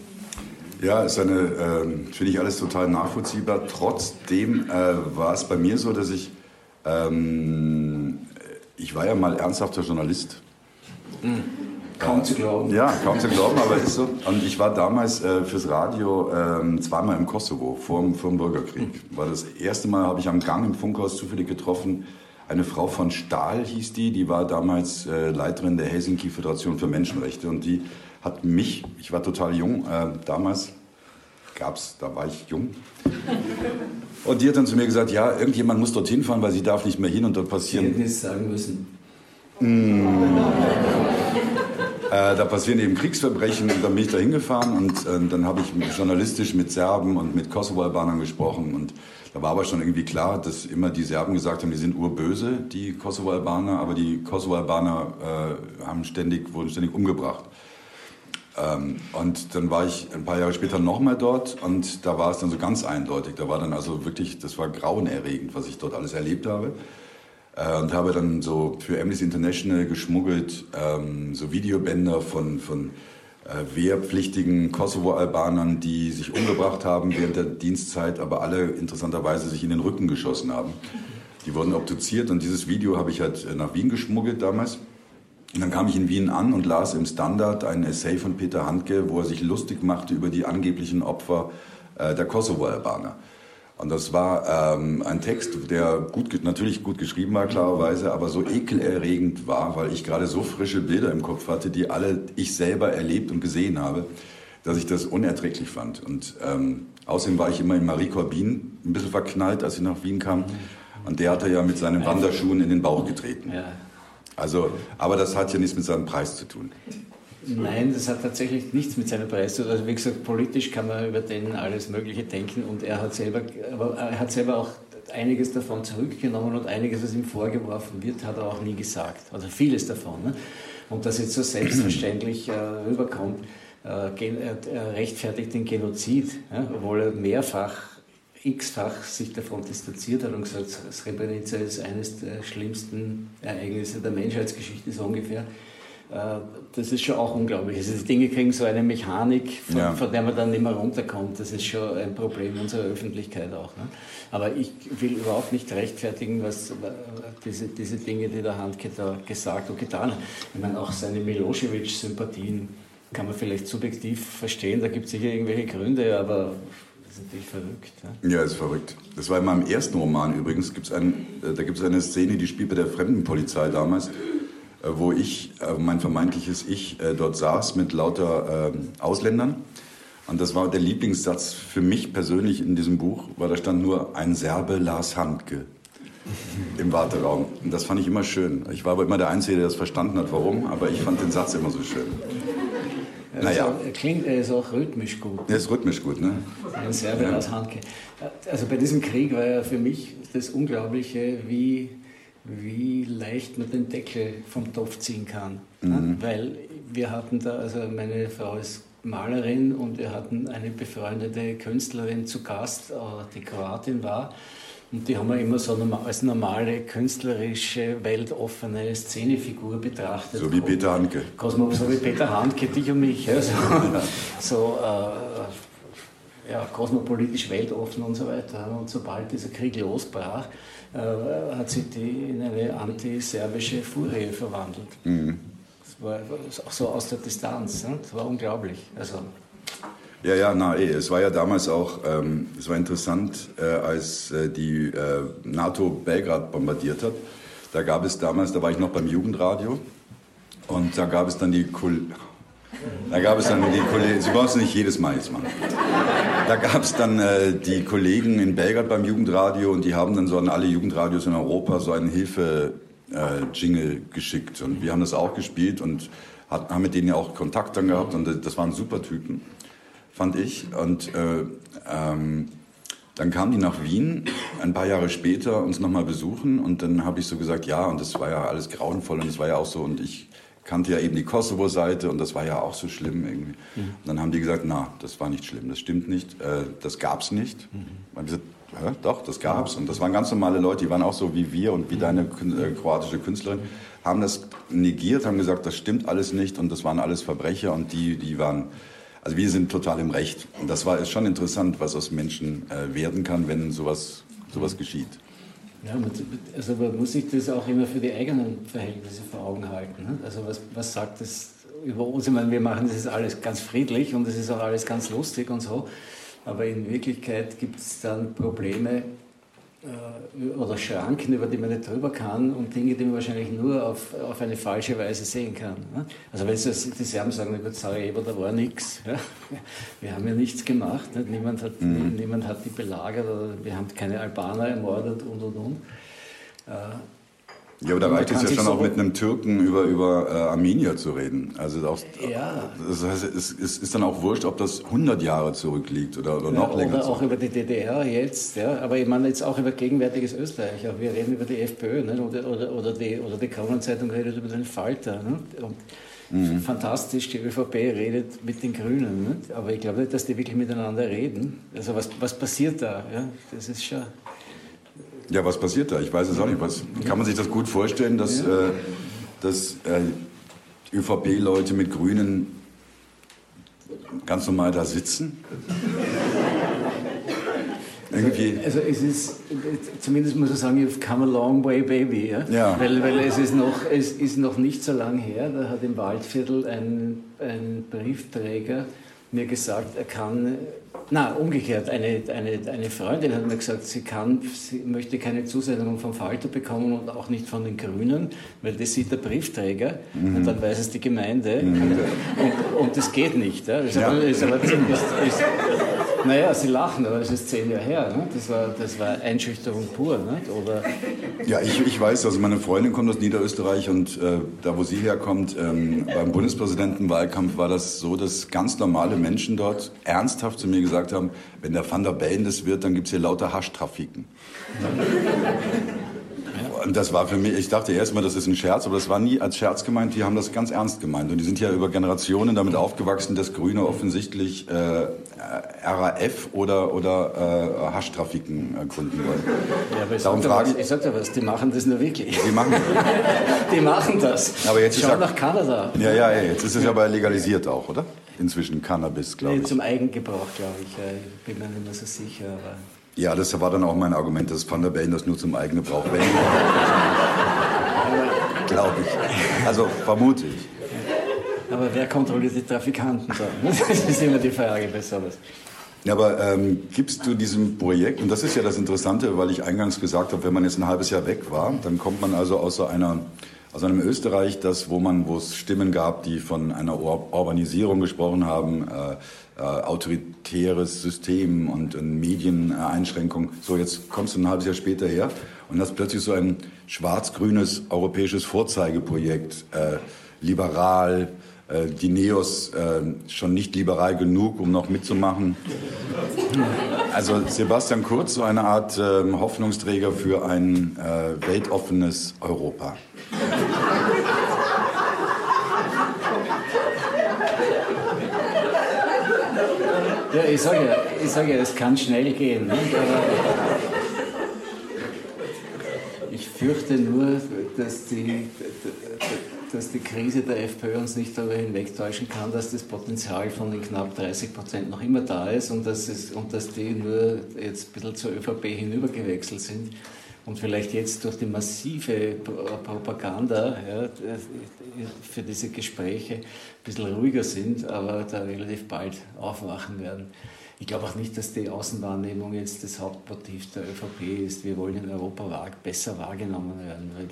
Ja, ist eine, äh, finde ich alles total nachvollziehbar. Trotzdem äh, war es bei mir so, dass ich ähm, ich war ja mal ernsthafter Journalist. Mhm. Kaum zu glauben. Ja, kaum zu glauben, aber ist so. Und ich war damals äh, fürs Radio äh, zweimal im Kosovo vor, vor dem Bürgerkrieg. War das erste Mal habe ich am Gang im Funkhaus zufällig getroffen. Eine Frau von Stahl hieß die, die war damals äh, Leiterin der Helsinki Föderation für Menschenrechte und die hat mich, ich war total jung äh, damals, gab's, da war ich jung. Und die hat dann zu mir gesagt, ja, irgendjemand muss dorthin fahren, weil sie darf nicht mehr hin und dort passieren. Sie hätten es sagen müssen. Mm. Äh, da passieren eben Kriegsverbrechen und dann bin ich da hingefahren und äh, dann habe ich journalistisch mit Serben und mit Kosovo-Albanern gesprochen und da war aber schon irgendwie klar, dass immer die Serben gesagt haben, die sind urböse, die Kosovo-Albaner, aber die Kosovo-Albaner äh, haben ständig, wurden ständig umgebracht. Ähm, und dann war ich ein paar Jahre später nochmal dort und da war es dann so ganz eindeutig. Da war dann also wirklich, das war grauenerregend, was ich dort alles erlebt habe. Äh, und habe dann so für Amnesty International geschmuggelt, ähm, so Videobänder von, von äh, wehrpflichtigen Kosovo-Albanern, die sich umgebracht haben während der Dienstzeit, aber alle interessanterweise sich in den Rücken geschossen haben. Die wurden obduziert und dieses Video habe ich halt nach Wien geschmuggelt damals. Und dann kam ich in Wien an und las im Standard ein Essay von Peter Handke, wo er sich lustig machte über die angeblichen Opfer äh, der Kosovo-Albaner. Und das war ähm, ein Text, der gut, natürlich gut geschrieben war, klarerweise, aber so ekelerregend war, weil ich gerade so frische Bilder im Kopf hatte, die alle ich selber erlebt und gesehen habe, dass ich das unerträglich fand. Und ähm, außerdem war ich immer in Marie Corbin ein bisschen verknallt, als ich nach Wien kam. Und der hatte ja mit seinen Wanderschuhen in den Bauch getreten. Ja. Also, aber das hat ja nichts mit seinem Preis zu tun. Nein, das hat tatsächlich nichts mit seinem Preis zu tun. Also wie gesagt, politisch kann man über den alles Mögliche denken und er hat selber, aber er hat selber auch einiges davon zurückgenommen und einiges, was ihm vorgeworfen wird, hat er auch nie gesagt. Also vieles davon. Ne? Und das jetzt so selbstverständlich äh, rüberkommt, äh, äh, rechtfertigt den Genozid, ja? obwohl er mehrfach x-fach sich davon distanziert hat und gesagt, Srebrenica ist eines der schlimmsten Ereignisse der Menschheitsgeschichte, so ungefähr. Äh, das ist schon auch unglaublich. Also die Dinge kriegen so eine Mechanik, von, ja. von, der man dann nicht mehr runterkommt. Das ist schon ein Problem unserer Öffentlichkeit auch. Ne? Aber ich will überhaupt nicht rechtfertigen, was diese, diese Dinge, die der Handke da gesagt und getan hat. Ich meine, auch seine Milosevic-Sympathien kann man vielleicht subjektiv verstehen. Da gibt es sicher irgendwelche Gründe, aber das ist natürlich verrückt. Ja, ja ist verrückt. Das war in meinem ersten Roman übrigens. Gibt's ein, äh, da gibt es eine Szene, die spielt bei der Fremdenpolizei damals, äh, wo ich, äh, mein vermeintliches Ich, dort saß mit lauter Ausländern. Und das war der Lieblingssatz für mich persönlich in diesem Buch, weil da stand nur ein Serbe Lars Handke im Warteraum. Und das fand ich immer schön. Ich war aber immer der Einzige, der das verstanden hat, warum, aber ich fand den Satz immer so schön. Naja. Also, er klingt, er ist auch rhythmisch gut. Er ist rhythmisch gut, ne? Ein Serbier Ja. aus Handke. Also bei diesem Krieg war ja für mich das Unglaubliche, wie, wie leicht man den Deckel vom Topf ziehen kann. Mhm. Weil wir hatten da, also meine Frau ist Malerin und wir hatten eine befreundete Künstlerin zu Gast, äh, die Kroatin war. Und die haben wir immer so als normale, künstlerische, weltoffene Szenefigur betrachtet. So wie Peter Handke. Cosmo, so wie Peter Handke, dich und mich. Ja, so so äh, ja, kosmopolitisch weltoffen und so weiter. Und sobald dieser Krieg losbrach, äh, hat sich die in eine antiserbische Furie verwandelt. Das war auch so aus der Distanz. Ne? Das war unglaublich. Also, Ja, ja, na eh. Es war ja damals auch, ähm, es war interessant, äh, als äh, die äh, NATO Belgrad bombardiert hat. Da gab es damals, da war ich noch beim Jugendradio und da gab es dann die Kol da gab es dann die Kollegen, Sie brauchen es nicht jedes Mal jetzt machen. Da gab es dann äh, die Kollegen in Belgrad beim Jugendradio und die haben dann so an alle Jugendradios in Europa so einen Hilfe-Jingle geschickt. Und wir haben das auch gespielt und hat, haben mit denen ja auch Kontakt dann gehabt und das waren super Typen, fand ich. Und äh, ähm, dann kamen die nach Wien ein paar Jahre später uns nochmal besuchen und dann habe ich so gesagt, ja, und das war ja alles grauenvoll und das war ja auch so und ich kannte ja eben die Kosovo-Seite und das war ja auch so schlimm irgendwie. Und dann haben die gesagt, na, das war nicht schlimm, das stimmt nicht, äh, das gab's nicht. Und ich gesagt, Hä? doch, das gab's und das waren ganz normale Leute, die waren auch so wie wir und wie deine kün- äh, kroatische Künstlerin, haben das negiert, haben gesagt, das stimmt alles nicht und das waren alles Verbrecher und die, die waren also wir sind total im Recht. Und das war ist schon interessant, was aus Menschen äh, werden kann, wenn sowas, sowas geschieht. ja, also man muss sich das auch immer für die eigenen Verhältnisse vor Augen halten. Ne? Also was, was sagt das über uns? Ich meine, wir machen das alles ganz friedlich und es ist auch alles ganz lustig und so. Aber in Wirklichkeit gibt es dann Probleme oder Schranken, über die man nicht drüber kann und Dinge, die man wahrscheinlich nur auf, auf eine falsche Weise sehen kann. Ne? Also wenn Sie die Serben sagen, na gut, Sarajevo, da war nichts. Ja? Wir haben ja nichts gemacht. Nicht? Niemand, hat, niemand hat die belagert oder wir haben keine Albaner ermordet und und und. Äh, Ja, aber da reicht es ja schon so- auch mit einem Türken über, über äh, Armenier zu reden. Also auch, Ja. das heißt, es, es ist dann auch wurscht, ob das 100 Jahre zurückliegt oder, oder noch Ja, länger. Oder auch über die DDR jetzt, ja. aber ich meine jetzt auch über gegenwärtiges Österreich. Auch wir reden über die FPÖ nicht? Oder, oder, oder die, oder die Kronenzeitung redet über den Falter. Und Mhm. Fantastisch, die ÖVP redet mit den Grünen. Nicht? Aber ich glaube nicht, dass die wirklich miteinander reden. Also was, was passiert da? Ja? Das ist schon... Ja, was passiert da? Ich weiß es auch nicht. Was, kann man sich das gut vorstellen, dass, äh, dass äh, ÖVP-Leute mit Grünen ganz normal da sitzen? Irgendwie. Also es ist, zumindest muss ich sagen, you've come a long way, baby. Ja? Ja. Weil, weil es, ist noch, es ist noch nicht so lang her, da hat im Waldviertel ein, ein Briefträger mir gesagt, er kann, na umgekehrt, eine, eine, eine Freundin hat mir gesagt, sie, kann, sie möchte keine Zusendungen vom Falter bekommen und auch nicht von den Grünen, weil das sieht der Briefträger und dann weiß es die Gemeinde und, und das geht nicht. Ja? Das ist Ja. ist aber ziemlich, ist, naja, Sie lachen, aber das ist zehn Jahre her. Ne? Das, war, das war Einschüchterung pur. Nicht? Oder, Ja, ich, ich weiß, also meine Freundin kommt aus Niederösterreich und äh, da, wo sie herkommt, ähm, beim Bundespräsidentenwahlkampf war das so, dass ganz normale Menschen dort ernsthaft zu mir gesagt haben, wenn der Van der Bellen das wird, dann gibt's hier lauter Haschtrafiken. Und das war für mich, ich dachte erst mal, das ist ein Scherz, aber das war nie als Scherz gemeint, die haben das ganz ernst gemeint. Und die sind ja über Generationen damit aufgewachsen, dass Grüne offensichtlich äh, RAF oder, oder äh, Haschtrafiken äh, gründen wollen. ja, aber ich Darum sag dir frage was, ich sag dir was, die machen das nur wirklich. Die machen Die machen das. Aber jetzt ist Schau ja- nach Kanada. Ja, ja, ja, jetzt ist es ja aber legalisiert auch, oder? Inzwischen Cannabis, glaube Nee, ich. zum Eigengebrauch, glaube ich. Ich bin mir nicht mehr so sicher. Aber Ja, das war dann auch mein Argument, dass Van der Bellen das nur zum eigenen Brauch Glaube ich. Also vermute ich. Aber wer kontrolliert die Trafikanten da? Das ist immer die Frage bei sowas. Ja, aber ähm, gibst du diesem Projekt, und das ist ja das Interessante, weil ich eingangs gesagt habe, wenn man jetzt ein halbes Jahr weg war, dann kommt man also aus so einer, aus einem Österreich, das, wo man, wo es Stimmen gab, die von einer Ur Urbanisierung gesprochen haben, äh, äh, autoritäres System und, und Medieneinschränkung. So, jetzt kommst du ein halbes Jahr später her und hast plötzlich so ein schwarz-grünes europäisches Vorzeigeprojekt, äh, liberal, äh, die Neos äh, schon nicht liberal genug, um noch mitzumachen. Also Sebastian Kurz, so eine Art ähm, Hoffnungsträger für ein äh, weltoffenes Europa. Ja, ich sage ja, ich sag ja, es kann schnell gehen. Aber ich fürchte nur, dass die, dass die Krise der FPÖ uns nicht darüber hinwegtäuschen kann, dass das Potenzial von den knapp 30 Prozent noch immer da ist und dass, es, und dass die nur jetzt ein bisschen zur ÖVP hinübergewechselt sind und vielleicht jetzt durch die massive Propaganda ja, für diese Gespräche ein bisschen ruhiger sind, aber da relativ bald aufwachen werden. Ich glaube auch nicht, dass die Außenwahrnehmung jetzt das Hauptmotiv der ÖVP ist. Wir wollen in Europa besser wahrgenommen werden, weil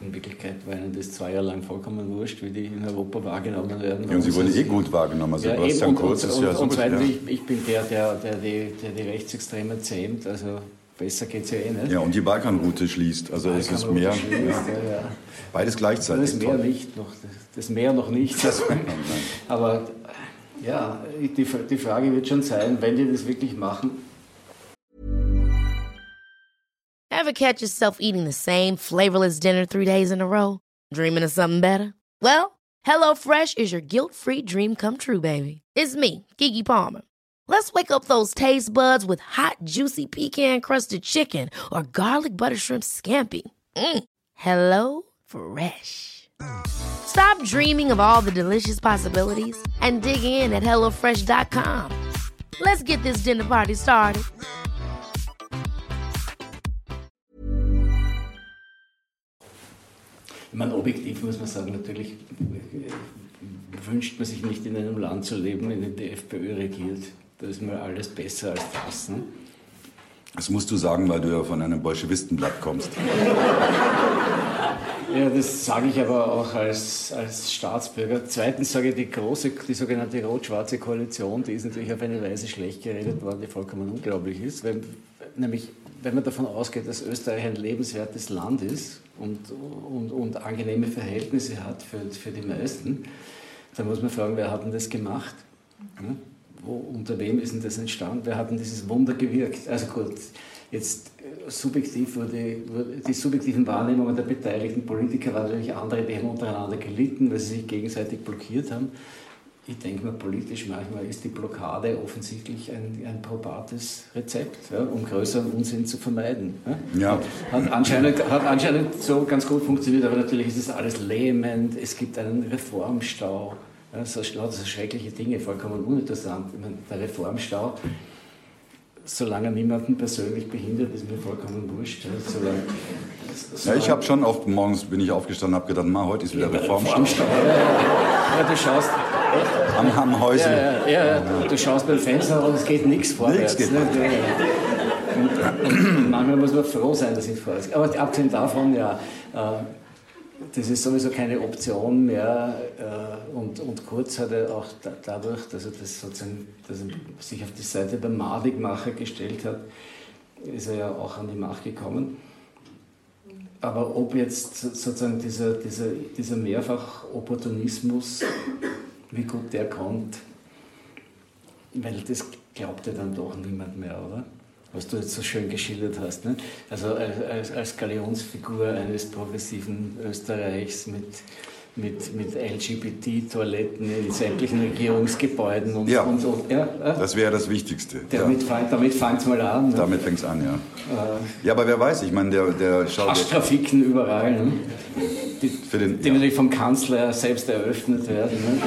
in Wirklichkeit war ihnen das zwei Jahre lang vollkommen wurscht, wie die in Europa wahrgenommen werden. Ja, und sie wurden eh gut wahrgenommen. Also ja, Sebastian Kurz ist und, ja und, so und zweitens, ich, ich, bin der, der, der, die, der die Rechtsextremen zähmt. Also besser geht es ja eh nicht. Ja, und die Balkanroute schließt. Also es ist mehr. Schließt, ja. Ja, Beides gleichzeitig. Das Meer nicht noch. Das Meer noch nicht. Das, aber ja, die, die Frage wird schon sein, wenn die das wirklich machen. Ever catch yourself eating the same flavorless dinner three days in a row? Dreaming of something better? Well, HelloFresh is your guilt-free dream come true, baby. It's me, Kiki Palmer. Let's wake up those taste buds with hot, juicy pecan-crusted chicken or garlic butter shrimp scampi. Mm. Hello Fresh. Stop dreaming of all the delicious possibilities and dig in at HelloFresh.com. Let's get this dinner party started. Ich meine, objektiv muss man sagen, natürlich wünscht man sich nicht in einem Land zu leben, in dem die FPÖ regiert. Da ist mal alles besser als das. Ne? Das musst du sagen, weil du ja von einem Bolschewistenblatt kommst. Ja, das sage ich aber auch als, als Staatsbürger. Zweitens sage ich, die große, die sogenannte rot-schwarze Koalition, die ist natürlich auf eine Weise schlecht geredet worden, die vollkommen unglaublich ist. Wenn, nämlich, wenn man davon ausgeht, dass Österreich ein lebenswertes Land ist und, und, und angenehme Verhältnisse hat für, für die meisten, dann muss man fragen, wer hat denn das gemacht? Ja? Unter wem ist denn das entstanden? Wer hat denn dieses Wunder gewirkt? Also gut, jetzt äh, subjektiv wurde, wurde, die subjektiven Wahrnehmungen der beteiligten Politiker waren natürlich andere, die haben untereinander gelitten, weil sie sich gegenseitig blockiert haben. Ich denke mal, politisch manchmal ist die Blockade offensichtlich ein, ein probates Rezept, ja, um größeren Unsinn zu vermeiden. Ja. Hat, anscheinend, hat anscheinend so ganz gut funktioniert, aber natürlich ist es alles lähmend, es gibt einen Reformstau. So, so schreckliche Dinge, vollkommen uninteressant. Ich meine, der Reformstau, solange niemanden persönlich behindert, ist mir vollkommen wurscht. Solange, solange ja, ich habe schon oft morgens bin ich aufgestanden und habe gedacht, ma, heute ist wieder ja, Reformstau. Reformstau. Ja, du schaust am, am Häuschen. Ja, du schaust beim Fenster und es geht nichts vorwärts. Nichts geht. Ne? Und, und manchmal muss man froh sein, dass ich vorwärts Aber abgesehen davon, ja, äh, das ist sowieso keine Option mehr. Äh, und, und Kurz hat er auch da, dadurch, dass er, das sozusagen, dass er sich auf die Seite der Madigmacher gestellt hat, ist er ja auch an die Macht gekommen. Aber ob jetzt sozusagen dieser, dieser, dieser Mehrfach-Opportunismus, wie gut der kommt, weil das glaubt ja dann doch niemand mehr, oder? Was du jetzt so schön geschildert hast. Ne? Also als, als Galionsfigur eines progressiven Österreichs mit, mit, mit LGBT-Toiletten in sämtlichen Regierungsgebäuden und, ja, und, und ja, das wäre das Wichtigste. Damit, ja. damit fängt es mal an. Ne? Damit fängt es an, ja. Äh, ja, aber wer weiß, ich meine, der, der schaut... Haschtrafiken überall, ne? die, den, die ja. natürlich vom Kanzler selbst eröffnet werden. Ne?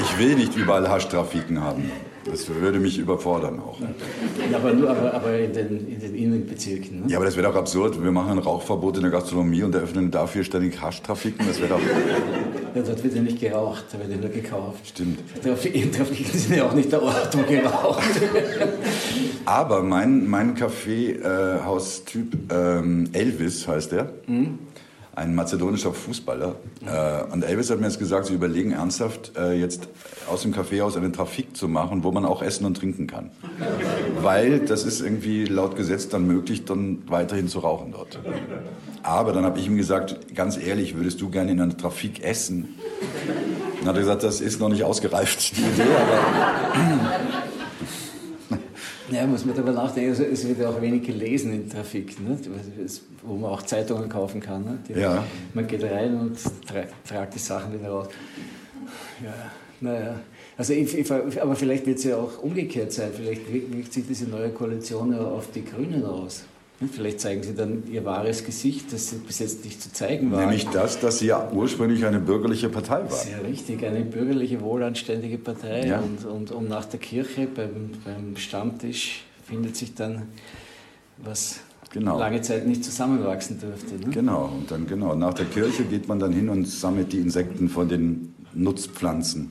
Ich will nicht überall Haschtrafiken haben. Das würde mich überfordern auch. Ja, aber nur aber, aber in, den, in den Innenbezirken. Ne? Ja, aber das wäre doch absurd. Wir machen ein Rauchverbot in der Gastronomie und eröffnen dafür ständig Haschtrafiken. Das wäre doch. Ja, dort wird ja nicht geraucht, da wird ja nur gekauft. Stimmt. Trafiken sind ja auch nicht der Ort, wo geraucht Aber mein, mein Kaffeehaustyp äh, ähm, Elvis heißt der. Mhm ein mazedonischer Fußballer. Äh, und Elvis hat mir jetzt gesagt, sie überlegen ernsthaft, äh, jetzt aus dem Kaffeehaus einen Trafik zu machen, wo man auch essen und trinken kann. Weil das ist irgendwie laut Gesetz dann möglich, dann weiterhin zu rauchen dort. Aber dann habe ich ihm gesagt, ganz ehrlich, würdest du gerne in einer Trafik essen? Dann hat er gesagt, das ist noch nicht ausgereift, die Idee, aber ja, muss man darüber nachdenken. Also es wird ja auch wenig gelesen in Trafik, ne? wo man auch Zeitungen kaufen kann. Ne? Die, ja. Man geht rein und tra tragt die Sachen wieder raus. Ja, naja. Also ich, ich, aber vielleicht wird es ja auch umgekehrt sein. Vielleicht wirkt sich diese neue Koalition ja auf die Grünen aus. Vielleicht zeigen Sie dann Ihr wahres Gesicht, das Sie bis jetzt nicht zu zeigen war. Nämlich das, dass Sie ja ursprünglich eine bürgerliche Partei waren. Sehr richtig, eine bürgerliche, wohlanständige Partei. Ja. Und, und, und nach der Kirche beim, beim Stammtisch findet sich dann, was genau. lange Zeit nicht zusammenwachsen dürfte. Ne? Genau, und dann genau. Nach der Kirche geht man dann hin und sammelt die Insekten von den Nutzpflanzen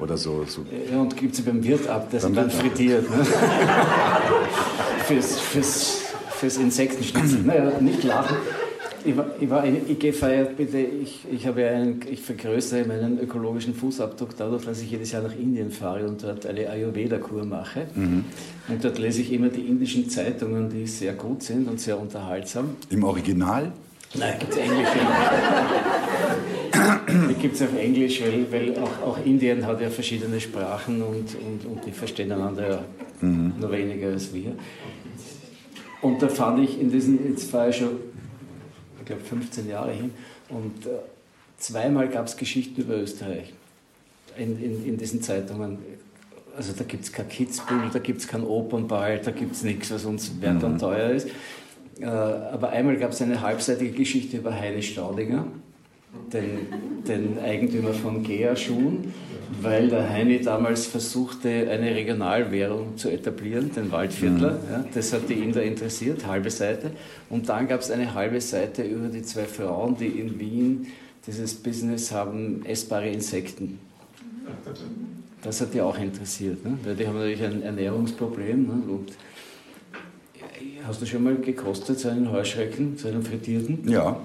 oder so. so. Ja, und gibt sie beim Wirt ab, der sie dann frittiert. Ne? fürs, fürs fürs Insektenschnitzel. naja, nicht lachen. Ich, war, ich, war, ich gehe feiert bitte, ich, ich, habe einen, ich vergrößere meinen ökologischen Fußabdruck dadurch, dass ich jedes Jahr nach Indien fahre und dort eine Ayurveda-Kur mache. Mhm. Und dort lese ich immer die indischen Zeitungen, die sehr gut sind und sehr unterhaltsam. Im Original? Nein, gibt es englische. die gibt es auf Englisch, weil, weil auch, auch, Indien hat ja verschiedene Sprachen und, und, und die verstehen einander ja mhm. nur weniger als wir. Und da fand ich in diesen, jetzt war ich schon, ich glaube 15 Jahre hin, und äh, zweimal gab es Geschichten über Österreich in, in, in diesen Zeitungen. Also da gibt es kein Kitzbühel, da gibt es keinen Opernball, da gibt es nichts, was uns wert und mhm. teuer ist. Äh, aber einmal gab es eine halbseitige Geschichte über Heide Staudinger, den, den Eigentümer von Gea Schuhen weil der Heini damals versuchte, eine Regionalwährung zu etablieren, den Waldviertler. Mhm. Ja, das hat die Inder interessiert, halbe Seite. Und dann gab es eine halbe Seite über die zwei Frauen, die in Wien dieses Business haben, essbare Insekten. Das hat die auch interessiert, ne? weil die haben natürlich ein Ernährungsproblem. Ne? Und hast du schon mal gekostet, so einen Heuschrecken, so einen frittierten? Ja.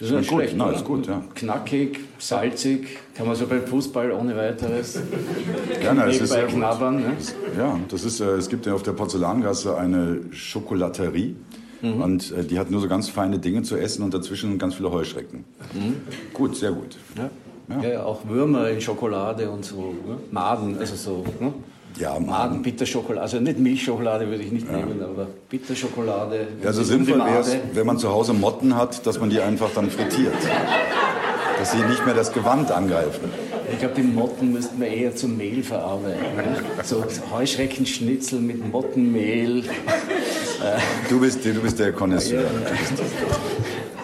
Das ist, ist gut, schlecht, Nein, ist gut, ja. Knackig, salzig, kann man so beim Fußball ohne weiteres ja, nein, es ist sehr knabbern. Ne? Ja, das ist, äh, es gibt ja auf der Porzellangasse eine Schokolaterie. Mhm. Und äh, die hat nur so ganz feine Dinge zu essen und dazwischen ganz viele Heuschrecken. Mhm. Gut, sehr gut. Ja. Ja. ja. auch Würmer in Schokolade und so. Ne? Maden, also so. Ne? Ja, Maden, Bitterschokolade. Also nicht Milchschokolade würde ich nicht ja. nehmen, aber Bitterschokolade. Ja, also sinnvoll wäre es, wenn man zu Hause Motten hat, dass man die einfach dann frittiert. dass sie nicht mehr das Gewand angreifen. Ich glaube, die Motten müssten wir eher zum Mehl verarbeiten. So Heuschreckenschnitzel mit Mottenmehl. Du bist, du bist der Connoisseur. Ja.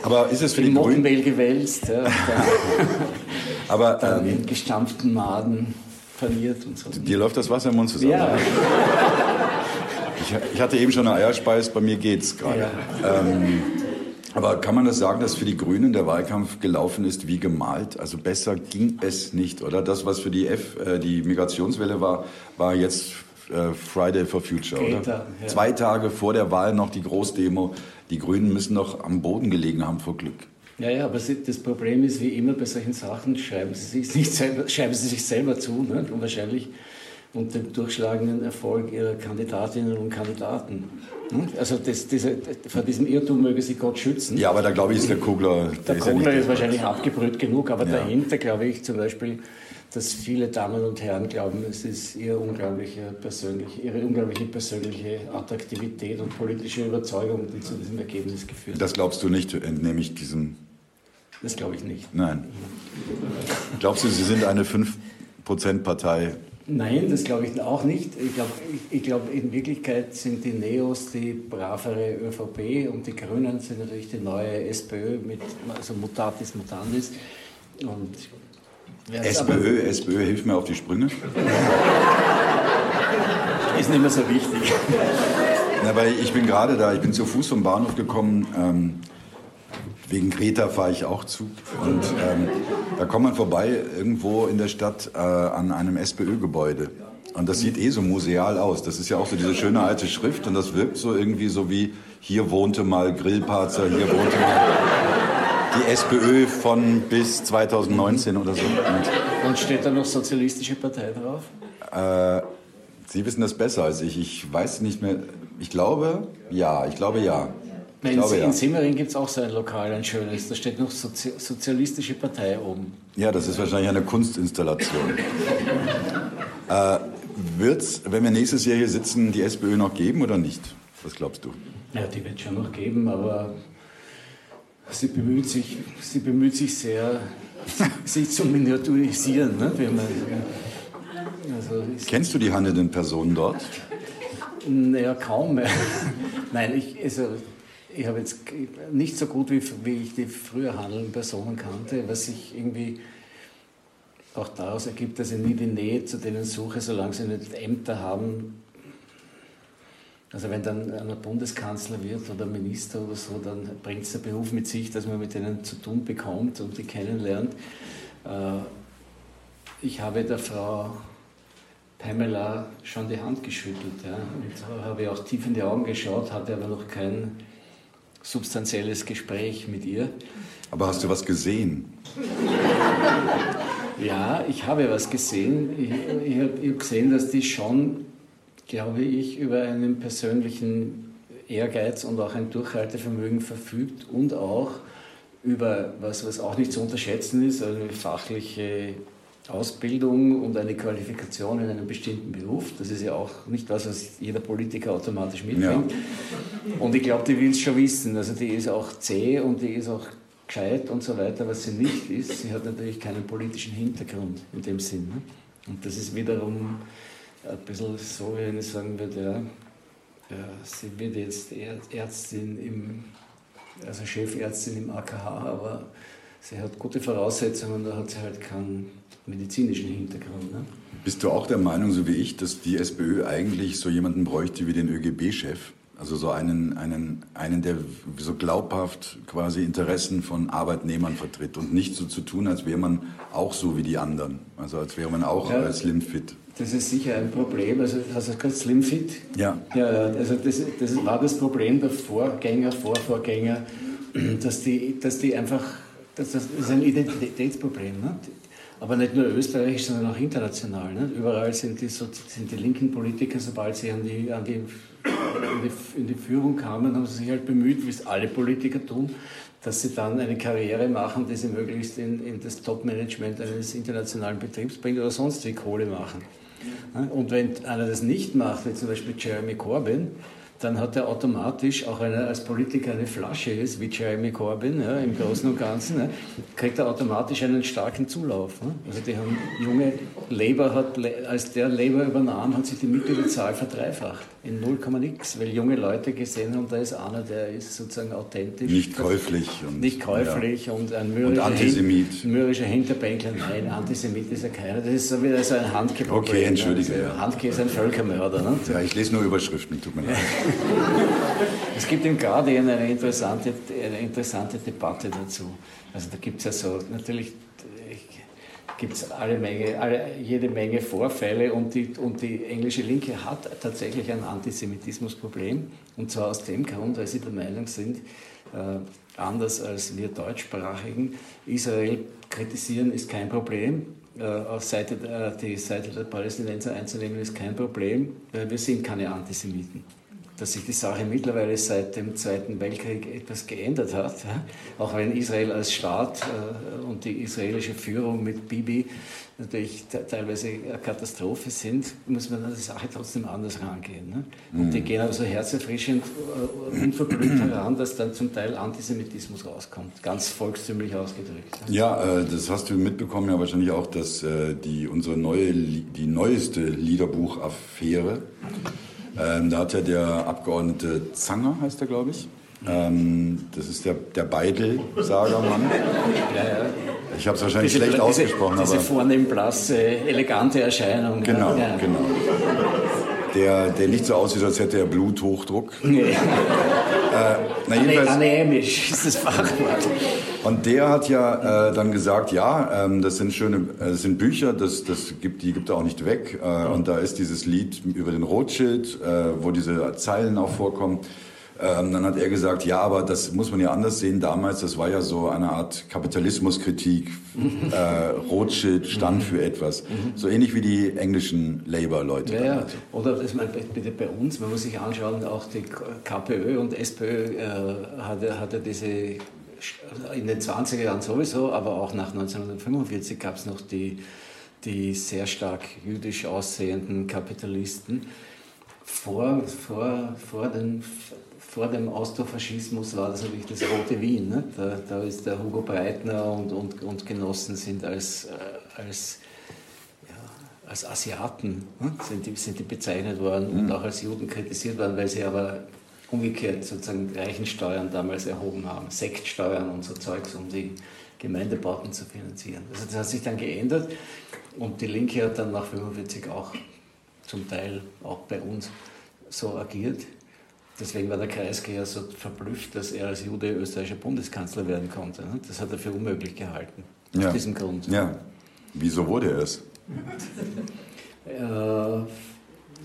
Aber ist es für die Mottenmehl gewälzt. Ja. Aber ähm, in gestampften Maden paniert und so. Dir läuft das Wasser im Mund zusammen. Ja. Ich, ich hatte eben schon eine Eierspeis, bei mir geht's gerade. Ja. Ähm, aber kann man das sagen, dass für die Grünen der Wahlkampf gelaufen ist wie gemalt? Also besser ging es nicht, oder? Das, was für die F, äh, die Migrationswelle war, war jetzt äh, Friday for Future, Greta, oder? Ja. Zwei Tage vor der Wahl noch die Großdemo. Die Grünen müssen noch am Boden gelegen haben vor Glück. Ja, ja, aber das Problem ist, wie immer bei solchen Sachen, schreiben Sie sich, nicht selber, schreiben Sie sich selber zu, ne? und wahrscheinlich unter dem durchschlagenden Erfolg Ihrer Kandidatinnen und Kandidaten. Ne? Also das, diese, vor diesem Irrtum möge sich Gott schützen. Ja, aber da glaube ich, ist der Kogler... Der, der Kogler ist, ist wahrscheinlich abgebrüht genug, aber ja. dahinter glaube ich zum Beispiel, dass viele Damen und Herren glauben, es ist ihre unglaubliche persönliche, ihre unglaubliche persönliche Attraktivität und politische Überzeugung, die zu diesem Ergebnis geführt hat. Das glaubst du nicht, entnehme ich diesem das glaube ich nicht. Nein. Glaubst du, Sie sind eine 5%-Partei? Nein, das glaube ich auch nicht. Ich glaube, ich, ich glaub, in Wirklichkeit sind die Neos die bravere ÖVP und die Grünen sind natürlich die neue SPÖ mit also Mutatis Mutandis. Und SPÖ, SPÖ, hilf mir auf die Sprünge. Ist nicht mehr so wichtig. Na, weil ich bin gerade da, ich bin zu Fuß vom Bahnhof gekommen. Ähm, Wegen Kreta fahre ich auch Zug. Und ähm, da kommt man vorbei irgendwo in der Stadt äh, an einem SPÖ-Gebäude. Und das sieht eh so museal aus. Das ist ja auch so diese schöne alte Schrift und das wirkt so irgendwie so wie hier wohnte mal Grillparzer, hier wohnte mal die SPÖ von bis 2019 oder so. Und, Und steht da noch Sozialistische Partei drauf? Äh, Sie wissen das besser als ich. Ich weiß nicht mehr. Ich glaube, ja. Ich glaube, ja. Ich in, glaube, ja. in Simmering gibt es auch so ein Lokal, ein schönes. Da steht noch Sozi Sozialistische Partei oben. Ja, das ist wahrscheinlich eine Kunstinstallation. äh, Wird es, wenn wir nächstes Jahr hier sitzen, die SPÖ noch geben oder nicht? Was glaubst du? Ja, die wird es schon noch geben, aber sie bemüht sich, sie bemüht sich sehr, sich zu miniaturisieren. Ne? Also Kennst du die handelnden Personen dort? Naja, kaum mehr. Nein, ich, also, ich habe jetzt nicht so gut, wie, wie ich die früher handelnden Personen kannte, was sich irgendwie auch daraus ergibt, dass ich nie die Nähe zu denen suche, solange sie nicht Ämter haben. Also wenn dann einer Bundeskanzler wird oder Minister oder so, dann bringt es der Beruf mit sich, dass man mit denen zu tun bekommt und die kennenlernt. Äh, ich habe der Frau Pamela schon die Hand geschüttelt. Ja. Und habe auch tief in die Augen geschaut, hatte aber noch kein substanzielles Gespräch mit ihr. Aber hast du was gesehen? Ja, ich habe was gesehen. Ich, ich habe hab gesehen, dass die schon, glaube ich, über einen persönlichen Ehrgeiz und auch ein Durchhaltevermögen verfügt und auch über was, was auch nicht zu unterschätzen ist, eine fachliche Ausbildung und eine Qualifikation in einem bestimmten Beruf. Das ist ja auch nicht was, was jeder Politiker automatisch mitbringt. Ja. Und ich glaube, die will es schon wissen. Also die ist auch zäh und die ist auch gescheit und so weiter. Was sie nicht ist, sie hat natürlich keinen politischen Hintergrund in dem Sinn. Ne? Und das ist wiederum ein bisschen so, wenn ich sagen würde, ja, ja sie wird jetzt Ärztin im, also Chefärztin im AKH, aber sie hat gute Voraussetzungen, da hat sie halt keinen medizinischen Hintergrund. Ne? Bist du auch der Meinung, so wie ich, dass die SPÖ eigentlich so jemanden bräuchte wie den ÖGB-Chef? Also so einen, einen, einen, der so glaubhaft quasi Interessen von Arbeitnehmern vertritt und nicht so zu tun, als wäre man auch so wie die anderen. Also als wäre man auch ja, slimfit. Das ist sicher ein Problem. Also hast du gerade slimfit? Ja. Ja, also das, das war das Problem der Vorgänger, Vorvorgänger, dass die, dass die einfach, das, das ist ein Identitätsproblem. Ne? Aber nicht nur österreichisch, sondern auch international. Ne? Überall sind die, sind die linken Politiker, sobald sie an die, an die, in, die, in die Führung kamen, haben sie sich halt bemüht, wie es alle Politiker tun, dass sie dann eine Karriere machen, die sie möglichst in, in das Top-Management eines internationalen Betriebs bringt oder sonst die Kohle machen. Und wenn einer das nicht macht, wie zum Beispiel Jeremy Corbyn, dann hat er automatisch, auch wenn er als Politiker eine Flasche ist, wie Jeremy Corbyn ja, im Großen und Ganzen, ja, kriegt er automatisch einen starken Zulauf. Ne? Also die haben junge, Labour hat, als der Labour übernahm, hat sich die Mitgliederzahl verdreifacht. In 0, nix, weil junge Leute gesehen haben, da ist einer, der ist sozusagen authentisch. Nicht käuflich. Und, nicht käuflich ja. und ein mürrischer, und Antisemit. Hin, mürrischer Hinterbänkler. Nein, Antisemit ist er keiner. Das ist so wieder so ein Handke. Okay, entschuldige. Also, Handke ist ein Völkermörder. Ne? Ja, ich lese nur Überschriften, tut mir leid. es gibt im Guardian eine interessante, eine interessante Debatte dazu. Also da gibt es ja so, natürlich gibt es alle Menge, alle, jede Menge Vorfälle und die, und die englische Linke hat tatsächlich ein Antisemitismusproblem. Und zwar aus dem Grund, weil sie der Meinung sind, äh, anders als wir Deutschsprachigen, Israel kritisieren ist kein Problem. Äh, auf Seite, die Seite der Palästinenser einzunehmen ist kein Problem, weil wir sind keine Antisemiten dass sich die Sache mittlerweile seit dem Zweiten Weltkrieg etwas geändert hat. Auch wenn Israel als Staat äh, und die israelische Führung mit Bibi natürlich teilweise eine Katastrophe sind, muss man an die Sache trotzdem anders rangehen. Ne? Und die mhm. gehen aber so herzerfrischend äh, unverblümt heran, dass dann zum Teil Antisemitismus rauskommt, ganz volkstümlich ausgedrückt. Ja, äh, das hast du mitbekommen ja wahrscheinlich auch, dass die unsere neue, die neueste Liederbuchaffäre ähm, da hat ja der Abgeordnete Zanger, heißt er, glaube ich. Ähm, das ist der, der Beidel-Sagermann. Ja, ja. Ich habe es wahrscheinlich diese, schlecht ausgesprochen. Diese, diese vornehm blasse, elegante Erscheinung. Genau, ja. genau. Der, der nicht so aussieht, als hätte er Bluthochdruck. Nee. Äh, na, jedenfalls, Anämisch ist das Fachwort. Und der hat ja äh, dann gesagt, ja, ähm, das sind schöne, äh, das sind Bücher, das, das gibt, die gibt er auch nicht weg. Äh, und da ist dieses Lied über den Rothschild, äh, wo diese Zeilen auch vorkommen. Ähm, dann hat er gesagt, ja, aber das muss man ja anders sehen. Damals, das war ja so eine Art Kapitalismuskritik. äh, Rothschild stand für etwas. So ähnlich wie die englischen Labour-Leute. Ja, ja. damals. Oder ich meine, bitte bei uns, man muss sich anschauen, auch die KPÖ und SPÖ äh, hatte, hatte diese, in den 20er Jahren sowieso, aber auch nach 1945 gab es noch die, die sehr stark jüdisch aussehenden Kapitalisten. Vor, vor, vor, den, vor dem Austrofaschismus war das natürlich das Rote Wien. Ne? Da, da ist der Hugo Breitner und, und, und Genossen sind als, äh, als als Asiaten ne, sind, die, sind die bezeichnet worden und auch als Juden kritisiert worden, weil sie aber umgekehrt sozusagen Reichensteuern damals erhoben haben, Sektsteuern und so Zeugs, um die Gemeindebauten zu finanzieren. Also das hat sich dann geändert und die Linke hat dann nach 45 auch zum Teil auch bei uns so agiert. Deswegen war der Kreisgeher so verblüfft, dass er als Jude österreichischer Bundeskanzler werden konnte. ne. Das hat er für unmöglich gehalten. Aus Ja. diesem Grund. Ja. Wieso wurde er es? Äh,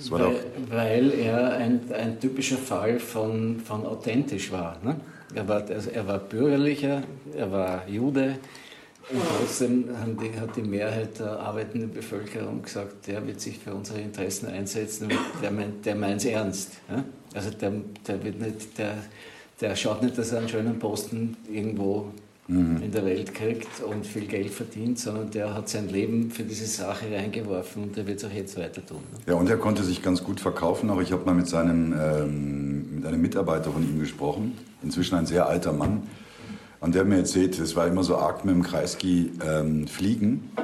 weil, weil er ein, ein typischer Fall von, von authentisch war. Ne? Er, war also er war bürgerlicher, er war Jude und trotzdem die, hat die Mehrheit der arbeitenden Bevölkerung gesagt, der wird sich für unsere Interessen einsetzen, der, meint- der meint es ernst. Ja? Also der, der, wird nicht, der, der schaut nicht, dass er einen schönen Posten irgendwo in der Welt kriegt und viel Geld verdient, sondern der hat sein Leben für diese Sache reingeworfen und der wird es auch jetzt weiter tun. Ne? Ja, und er konnte sich ganz gut verkaufen. Auch ich habe mal mit, seinem, ähm, mit einem Mitarbeiter von ihm gesprochen, inzwischen ein sehr alter Mann. Und der hat mir erzählt, es war immer so arg mit dem Kreisky ähm, fliegen. Äh,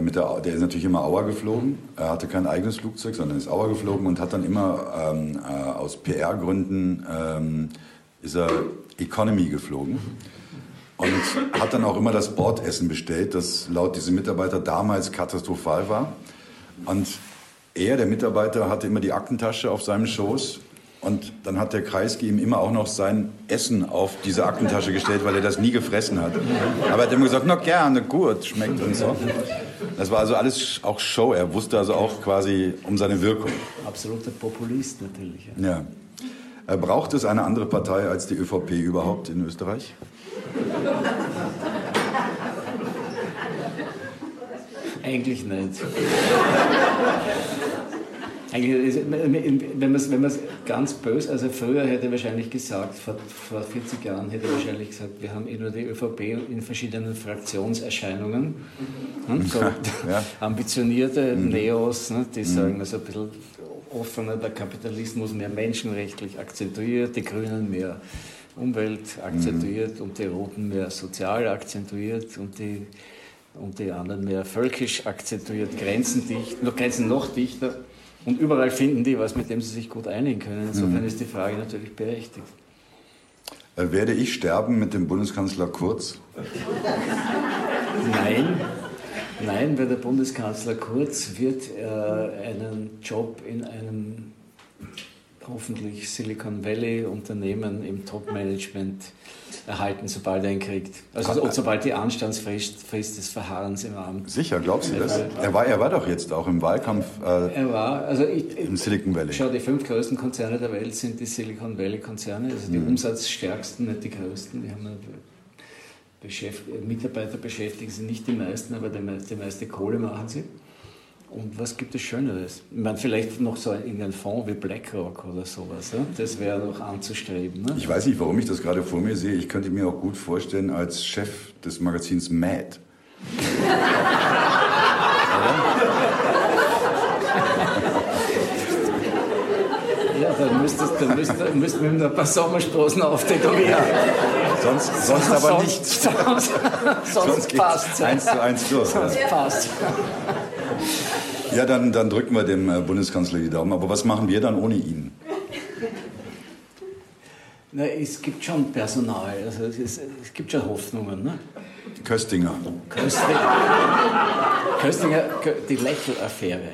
mit der, der ist natürlich immer Auer geflogen. Er hatte kein eigenes Flugzeug, sondern ist Auer geflogen und hat dann immer ähm, äh, aus PR-Gründen ähm, Economy geflogen. Und hat dann auch immer das Bordessen bestellt, das laut diesem Mitarbeiter damals katastrophal war. Und er, der Mitarbeiter, hatte immer die Aktentasche auf seinem Schoß. Und dann hat der Kreisky ihm immer auch noch sein Essen auf diese Aktentasche gestellt, weil er das nie gefressen hat. Aber er hat immer gesagt, na gerne, gut, schmeckt und so. Das war also alles auch Show. Er wusste also auch quasi um seine Wirkung. Absoluter Populist natürlich. Ja. Ja. Äh, Braucht es eine andere Partei als die ÖVP überhaupt in Österreich? Eigentlich nicht. Eigentlich, ist- wenn man es wenn man's ganz böse, also früher hätte er wahrscheinlich gesagt, vor, vor 40 Jahren hätte er wahrscheinlich gesagt, wir haben eh nur die ÖVP in verschiedenen Fraktionserscheinungen. Hm, So Ja. ambitionierte Neos, ne, die sagen, also ein bisschen offener, der Kapitalismus mehr menschenrechtlich akzentuiert, die Grünen mehr Umwelt akzentuiert und die Roten mehr sozial akzentuiert und die, und die anderen mehr völkisch akzentuiert, grenzendicht, noch Grenzen noch dichter. Und überall finden die was, mit dem sie sich gut einigen können. Insofern ist die Frage natürlich berechtigt. Äh, Werde ich sterben mit dem Bundeskanzler Kurz? Nein, nein, weil der Bundeskanzler Kurz wird äh, einen Job in einem hoffentlich Silicon Valley Unternehmen im Top-Management erhalten, sobald er ihn kriegt. Also und sobald die Anstandsfrist Frist des Verharrens im Amt. Sicher, glaubst du das? Er war, er war doch jetzt auch im Wahlkampf äh, Er war, also ich, im Silicon Valley. Schau, die fünf größten Konzerne der Welt sind die Silicon Valley Konzerne, also die umsatzstärksten, nicht die größten. Die haben Beschäft Mitarbeiter beschäftigen sie nicht die meisten, aber die meiste Kohle machen sie. Und was gibt es Schöneres? Ich meine, vielleicht noch so irgendein Fonds wie BlackRock oder sowas. Ja? Das wäre noch anzustreben. Ne? Ich weiß nicht, warum ich das gerade vor mir sehe. Ich könnte mir auch gut vorstellen als Chef des Magazins Mad. Ja, dann müsstest du müsst, müsst wir ihm ein paar Sommerstoßen auftätowieren. Sonst, sonst aber nicht. Sonst, sonst, Sonst passt eins zu eins durch. Sonst passt Ja, dann, dann drücken wir dem äh, Bundeskanzler die Daumen. Aber was machen wir dann ohne ihn? Na, es gibt schon Personal, also es, ist, es gibt schon Hoffnungen. Ne? Köstinger. Köstinger, Köstinger, die Lächel-Affäre.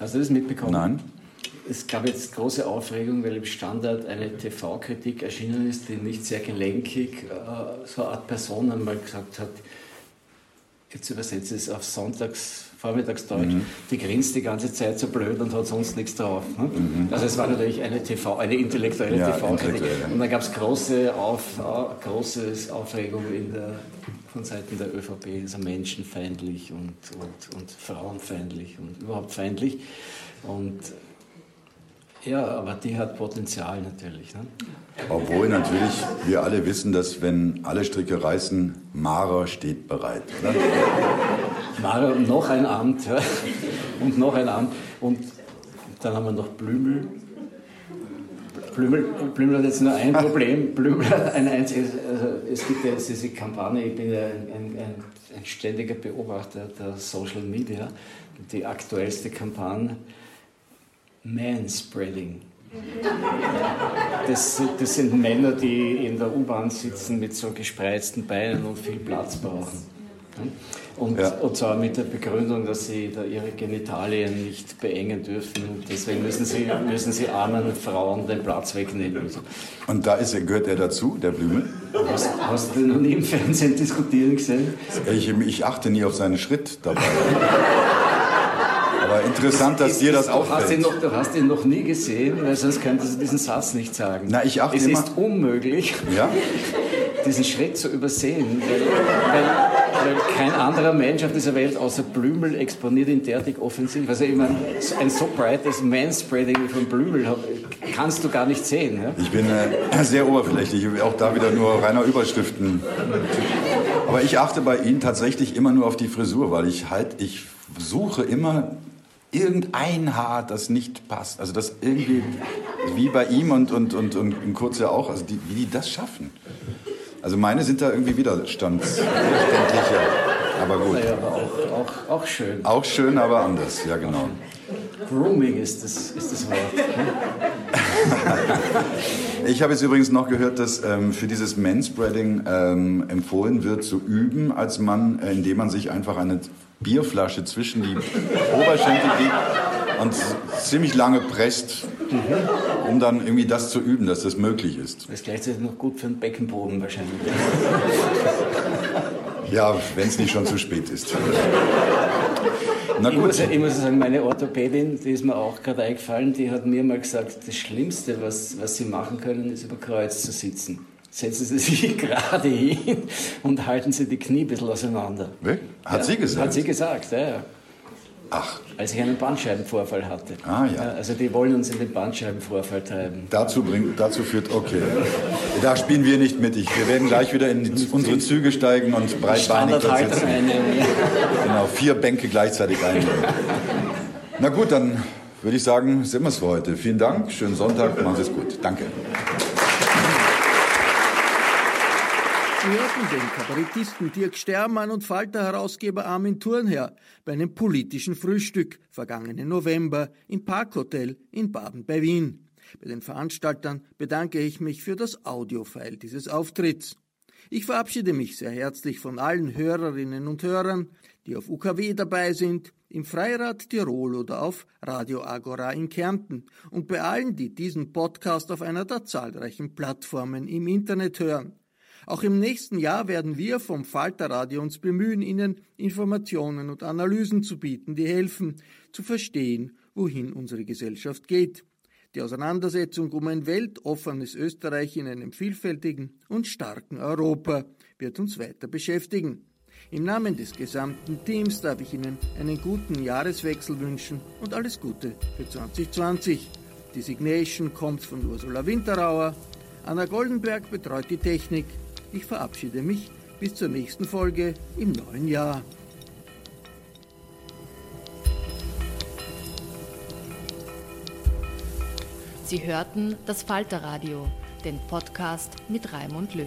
Hast du das mitbekommen? Nein? Es gab jetzt große Aufregung, weil im Standard eine TV-Kritik erschienen ist, die nicht sehr gelenkig äh, so eine Art Person einmal gesagt hat, jetzt übersetze ich es auf Sonntags, Vormittagsdeutsch, mhm. die grinst die ganze Zeit so blöd und hat sonst nichts drauf. Ne? Mhm. Also es war natürlich eine TV, eine intellektuelle ja, TV-Kritik. Und dann gab es große, Auf, große Aufregung in der, von Seiten der ÖVP, also menschenfeindlich und, und, und frauenfeindlich und überhaupt feindlich. Und ja, aber die hat Potenzial natürlich. Ne? Obwohl natürlich wir alle wissen, dass wenn alle Stricke reißen, Mara steht bereit. Oder? Mara noch ein Amt. Ja. Und noch ein Amt. Und dann haben wir noch Blümel. Blümel, Blümel hat jetzt nur ein Problem. Blümel hat ein einziges. Also es gibt ja jetzt diese Kampagne, ich bin ja ein, ein, ein ständiger Beobachter der Social Media. Die aktuellste Kampagne Manspreading. Das, das, sind Männer, die in der U-Bahn sitzen mit so gespreizten Beinen und viel Platz brauchen. Und, ja. und zwar mit der Begründung, dass sie da ihre Genitalien nicht beengen dürfen. Und deswegen müssen sie, müssen sie armen Frauen den Platz wegnehmen. Und da ist, gehört er dazu, der Blümel? Hast, hast du den noch nie im Fernsehen diskutieren gesehen? Ich, ich achte nie auf seinen Schritt dabei. Aber interessant, dass ist, dir das auffällt. Hast noch, du hast ihn noch nie gesehen, weil sonst könntest du diesen Satz nicht sagen. Na, ich achte es immer. ist unmöglich, ja? diesen Schritt zu übersehen, weil, weil, weil, kein anderer Mensch auf dieser Welt außer Blümel exponiert ihn derartig offensiv. Also ich meine, ein so breites Manspreading von Blümel kannst du gar nicht sehen. Ja? Ich bin äh, sehr oberflächlich, auch da wieder nur reiner Überschriften. Aber ich achte bei Ihnen tatsächlich immer nur auf die Frisur, weil ich halt, ich suche immer irgendein Haar, das nicht passt. Also das irgendwie, wie bei ihm und, und, und, und Kurz ja auch, also die, wie die das schaffen. Also meine sind da irgendwie widerstandsverständlicher. Aber gut. Naja, aber auch, auch, auch schön. Auch schön, aber anders, ja genau. Grooming ist das, ist das Wort. ich habe jetzt übrigens noch gehört, dass ähm, für dieses Manspreading ähm, empfohlen wird, zu üben als Mann, äh, indem man sich einfach eine Bierflasche zwischen die Oberschenkel legt und ziemlich lange presst, um dann irgendwie das zu üben, dass das möglich ist. Das ist gleichzeitig noch gut für den Beckenboden wahrscheinlich. Ja, wenn es nicht schon zu spät ist. Na gut. Ich muss, ich muss sagen, meine Orthopädin, die ist mir auch gerade eingefallen, die hat mir mal gesagt, das Schlimmste, was, was sie machen können, ist über Kreuz zu sitzen. Setzen Sie sich gerade hin und halten Sie die Knie ein bisschen auseinander. Hat ja, sie gesagt? Hat sie gesagt, ja. Ach. Als ich einen Bandscheibenvorfall hatte. Ah, ja. Also die wollen uns in den Bandscheibenvorfall treiben. Dazu, bringt, dazu führt, okay. Da spielen wir nicht mit. Ich, wir werden gleich wieder in unsere Züge steigen und breitbeinig sitzen. Einnehmen. Genau, vier Bänke gleichzeitig einnehmen. Na gut, dann würde ich sagen, sind wir es für heute. Vielen Dank, schönen Sonntag, machen Sie es gut. Danke. Sie hörten den Kabarettisten Dirk Stermann und Falter-Herausgeber Armin Thurnherr bei einem politischen Frühstück vergangenen November im Parkhotel in Baden bei Wien. Bei den Veranstaltern bedanke ich mich für das Audiofile dieses Auftritts. Ich verabschiede mich sehr herzlich von allen Hörerinnen und Hörern, die auf UKW dabei sind, im Freirad Tirol oder auf Radio Agora in Kärnten und bei allen, die diesen Podcast auf einer der zahlreichen Plattformen im Internet hören. Auch im nächsten Jahr werden wir vom Falterradio uns bemühen, Ihnen Informationen und Analysen zu bieten, die helfen, zu verstehen, wohin unsere Gesellschaft geht. Die Auseinandersetzung um ein weltoffenes Österreich in einem vielfältigen und starken Europa wird uns weiter beschäftigen. Im Namen des gesamten Teams darf ich Ihnen einen guten Jahreswechsel wünschen und alles Gute für 2020. Die Signation kommt von Ursula Winterauer. Anna Goldenberg betreut die Technik. Ich verabschiede mich bis zur nächsten Folge im neuen Jahr. Sie hörten das Falterradio, den Podcast mit Raimund Löw.